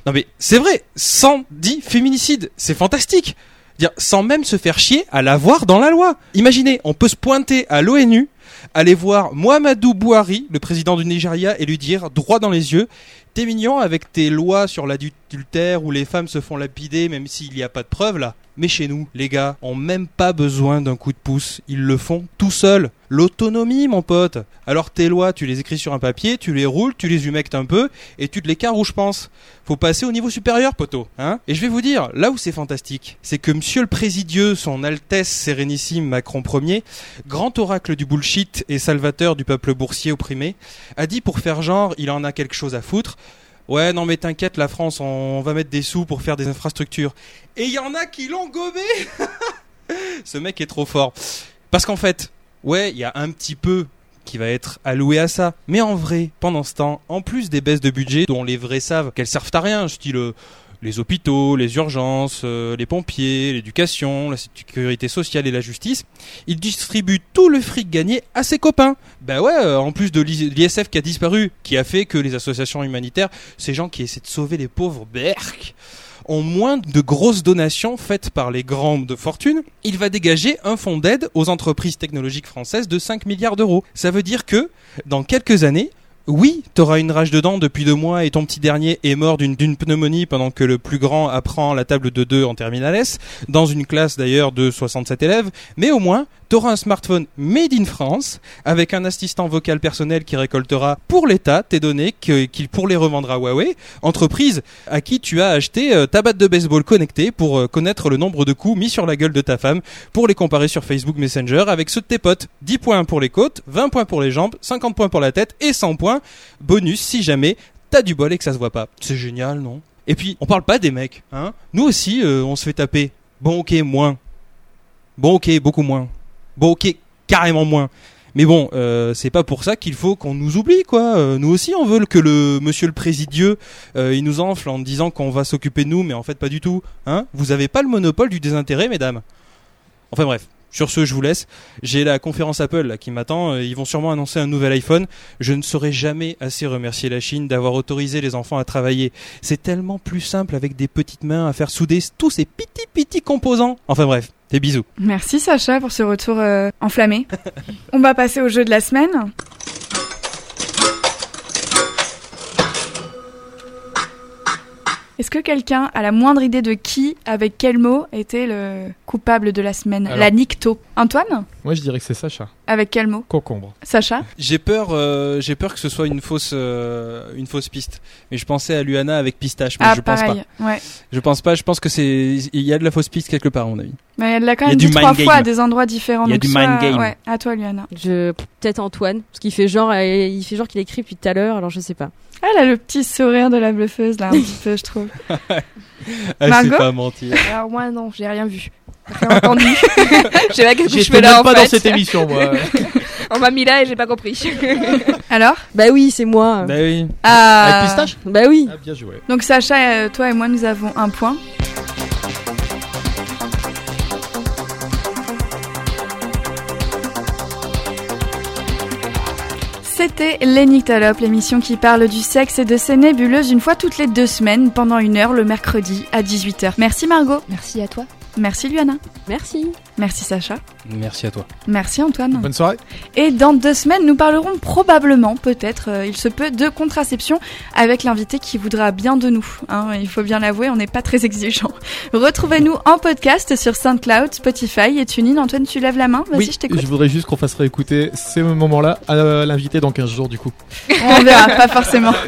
Non mais c'est vrai, 110 féminicides, c'est fantastique. Dire sans même se faire chier à l'avoir dans la loi. Imaginez, on peut se pointer à l'ONU, aller voir Mohamedou Bouhari, le président du Nigeria, et lui dire droit dans les yeux, t'es mignon avec tes lois sur l'adultère où les femmes se font lapider même s'il n'y a pas de preuves là. Mais chez nous, les gars, ont même pas besoin d'un coup de pouce. Ils le font tout seuls. L'autonomie, mon pote. Alors tes lois, tu les écris sur un papier, tu les roules, tu les humectes un peu, et tu te les carres où je pense. Faut passer au niveau supérieur, poteau. Hein et je vais vous dire, là où c'est fantastique, c'est que Monsieur le Présidieux, son Altesse Sérénissime Macron Ier, grand oracle du bullshit et salvateur du peuple boursier opprimé, a dit pour faire genre, il en a quelque chose à foutre. Ouais, non mais t'inquiète, la France, on va mettre des sous pour faire des infrastructures. Et il y en a qui l'ont gobé Ce mec est trop fort. Parce qu'en fait, ouais, il y a un petit peu qui va être alloué à ça. Mais en vrai, pendant ce temps, en plus des baisses de budget dont les vrais savent qu'elles servent à rien, style euh, les hôpitaux, les urgences, euh, les pompiers, l'éducation, la sécurité sociale et la justice, il distribue tout le fric gagné à ses copains. Ben ouais, euh, en plus de l'ISF qui a disparu, qui a fait que les associations humanitaires, ces gens qui essaient de sauver les pauvres, berk, ont moins de grosses donations faites par les grands de fortune, il va dégager un fonds d'aide aux entreprises technologiques françaises de 5 milliards d'euros. Ça veut dire que, dans quelques années, oui, t'auras une rage dedans depuis deux mois et ton petit dernier est mort d'une pneumonie pendant que le plus grand apprend la table de 2 en terminale S, dans une classe d'ailleurs de 67 élèves, mais au moins, t'auras un smartphone made in France, avec un assistant vocal personnel qui récoltera pour l'État tes données qu'il pour les revendre à Huawei, entreprise à qui tu as acheté euh, ta batte de baseball connectée pour euh, connaître le nombre de coups mis sur la gueule de ta femme, pour les comparer sur Facebook Messenger avec ceux de tes potes. 10 points pour les côtes, 20 points pour les jambes, 50 points pour la tête et 100 points bonus si jamais t'as du bol et que ça se voit pas. C'est génial, non? Et puis, on parle pas des mecs, hein? Nous aussi, euh, on se fait taper. Bon, ok, moins. Bon, ok, beaucoup moins. Bon, ok, carrément moins. Mais bon, euh, c'est pas pour ça qu'il faut qu'on nous oublie, quoi. Euh, nous aussi, on veut que le Monsieur le Présidieux, euh, il nous enfle en disant qu'on va s'occuper de nous, mais en fait pas du tout. Hein Vous avez pas le monopole du désintérêt, mesdames. Enfin bref. Sur ce, je vous laisse. J'ai la conférence Apple là, qui m'attend. Euh, Ils vont sûrement annoncer un nouvel iPhone. Je ne saurais jamais assez remercier la Chine d'avoir autorisé les enfants à travailler. C'est tellement plus simple avec des petites mains à faire souder tous ces petits petits composants. Enfin bref, des bisous. Merci Sacha pour ce retour euh, enflammé. On va passer au jeu de la semaine. Est-ce que quelqu'un a la moindre idée de qui, avec quel mot, était le coupable de la semaine? Alors. La nicto. Antoine? Moi, je dirais que c'est Sacha. Avec quel mot? Concombre. Sacha? J'ai peur, euh, j'ai peur que ce soit une fausse, euh, une fausse piste. Mais je pensais à Luana avec pistache, mais Ah, je pense pareil. Ouais. pas. Je pense pas. Je pense que c'est, il y a de la fausse piste quelque part, à mon avis. Mais elle l'a quand Il y a même dit trois mind fois à game. des endroits différents. Il y a donc du soit- mind game. Ouais, à toi, Luana. Je peut-être Antoine, parce qu'il fait genre, euh, il fait genre qu'il écrit depuis tout à l'heure, alors je sais pas. Elle a le petit sourire de la bluffeuse, là, un petit peu, je trouve. Elle Margot sait pas mentir. Alors moi non, j'ai rien vu. J'ai rien entendu. je sais pas qu'est-ce que je fais là en pas fait. dans cette émission, moi. On m'a mis là et j'ai pas compris. Alors? Bah oui, c'est moi. Bah oui. Ah. Avec pistache? Bah oui. Ah, bien joué. Donc Sacha, euh, toi et moi, nous avons un point. C'était l'Enictalope, l'émission qui parle du sexe et de ses nébuleuses une fois toutes les deux semaines pendant une heure le mercredi à 18h. Merci Margot. Merci à toi. Merci Luana. Merci. Merci Sacha. Merci à toi. Merci Antoine. Bonne soirée. Et dans deux semaines, nous parlerons probablement, peut-être, euh, il se peut, de contraception avec l'invité qui voudra bien de nous. hein. il faut bien l'avouer, on n'est pas très exigeant. Retrouvez-nous en podcast sur SoundCloud, Spotify et TuneIn. Antoine, tu lèves la main? Vas-y, Oui, je t'écoute. je voudrais juste qu'on fasse réécouter ces moments-là à l'invité dans 15 jours du coup. On verra, pas forcément.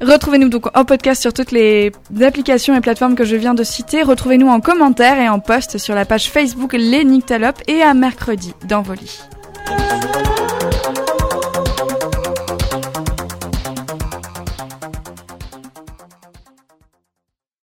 Retrouvez-nous donc en podcast sur toutes les applications et plateformes que je viens de citer. Retrouvez-nous en commentaire et en post sur la page Facebook Les Nyctalopes et à mercredi dans vos lits.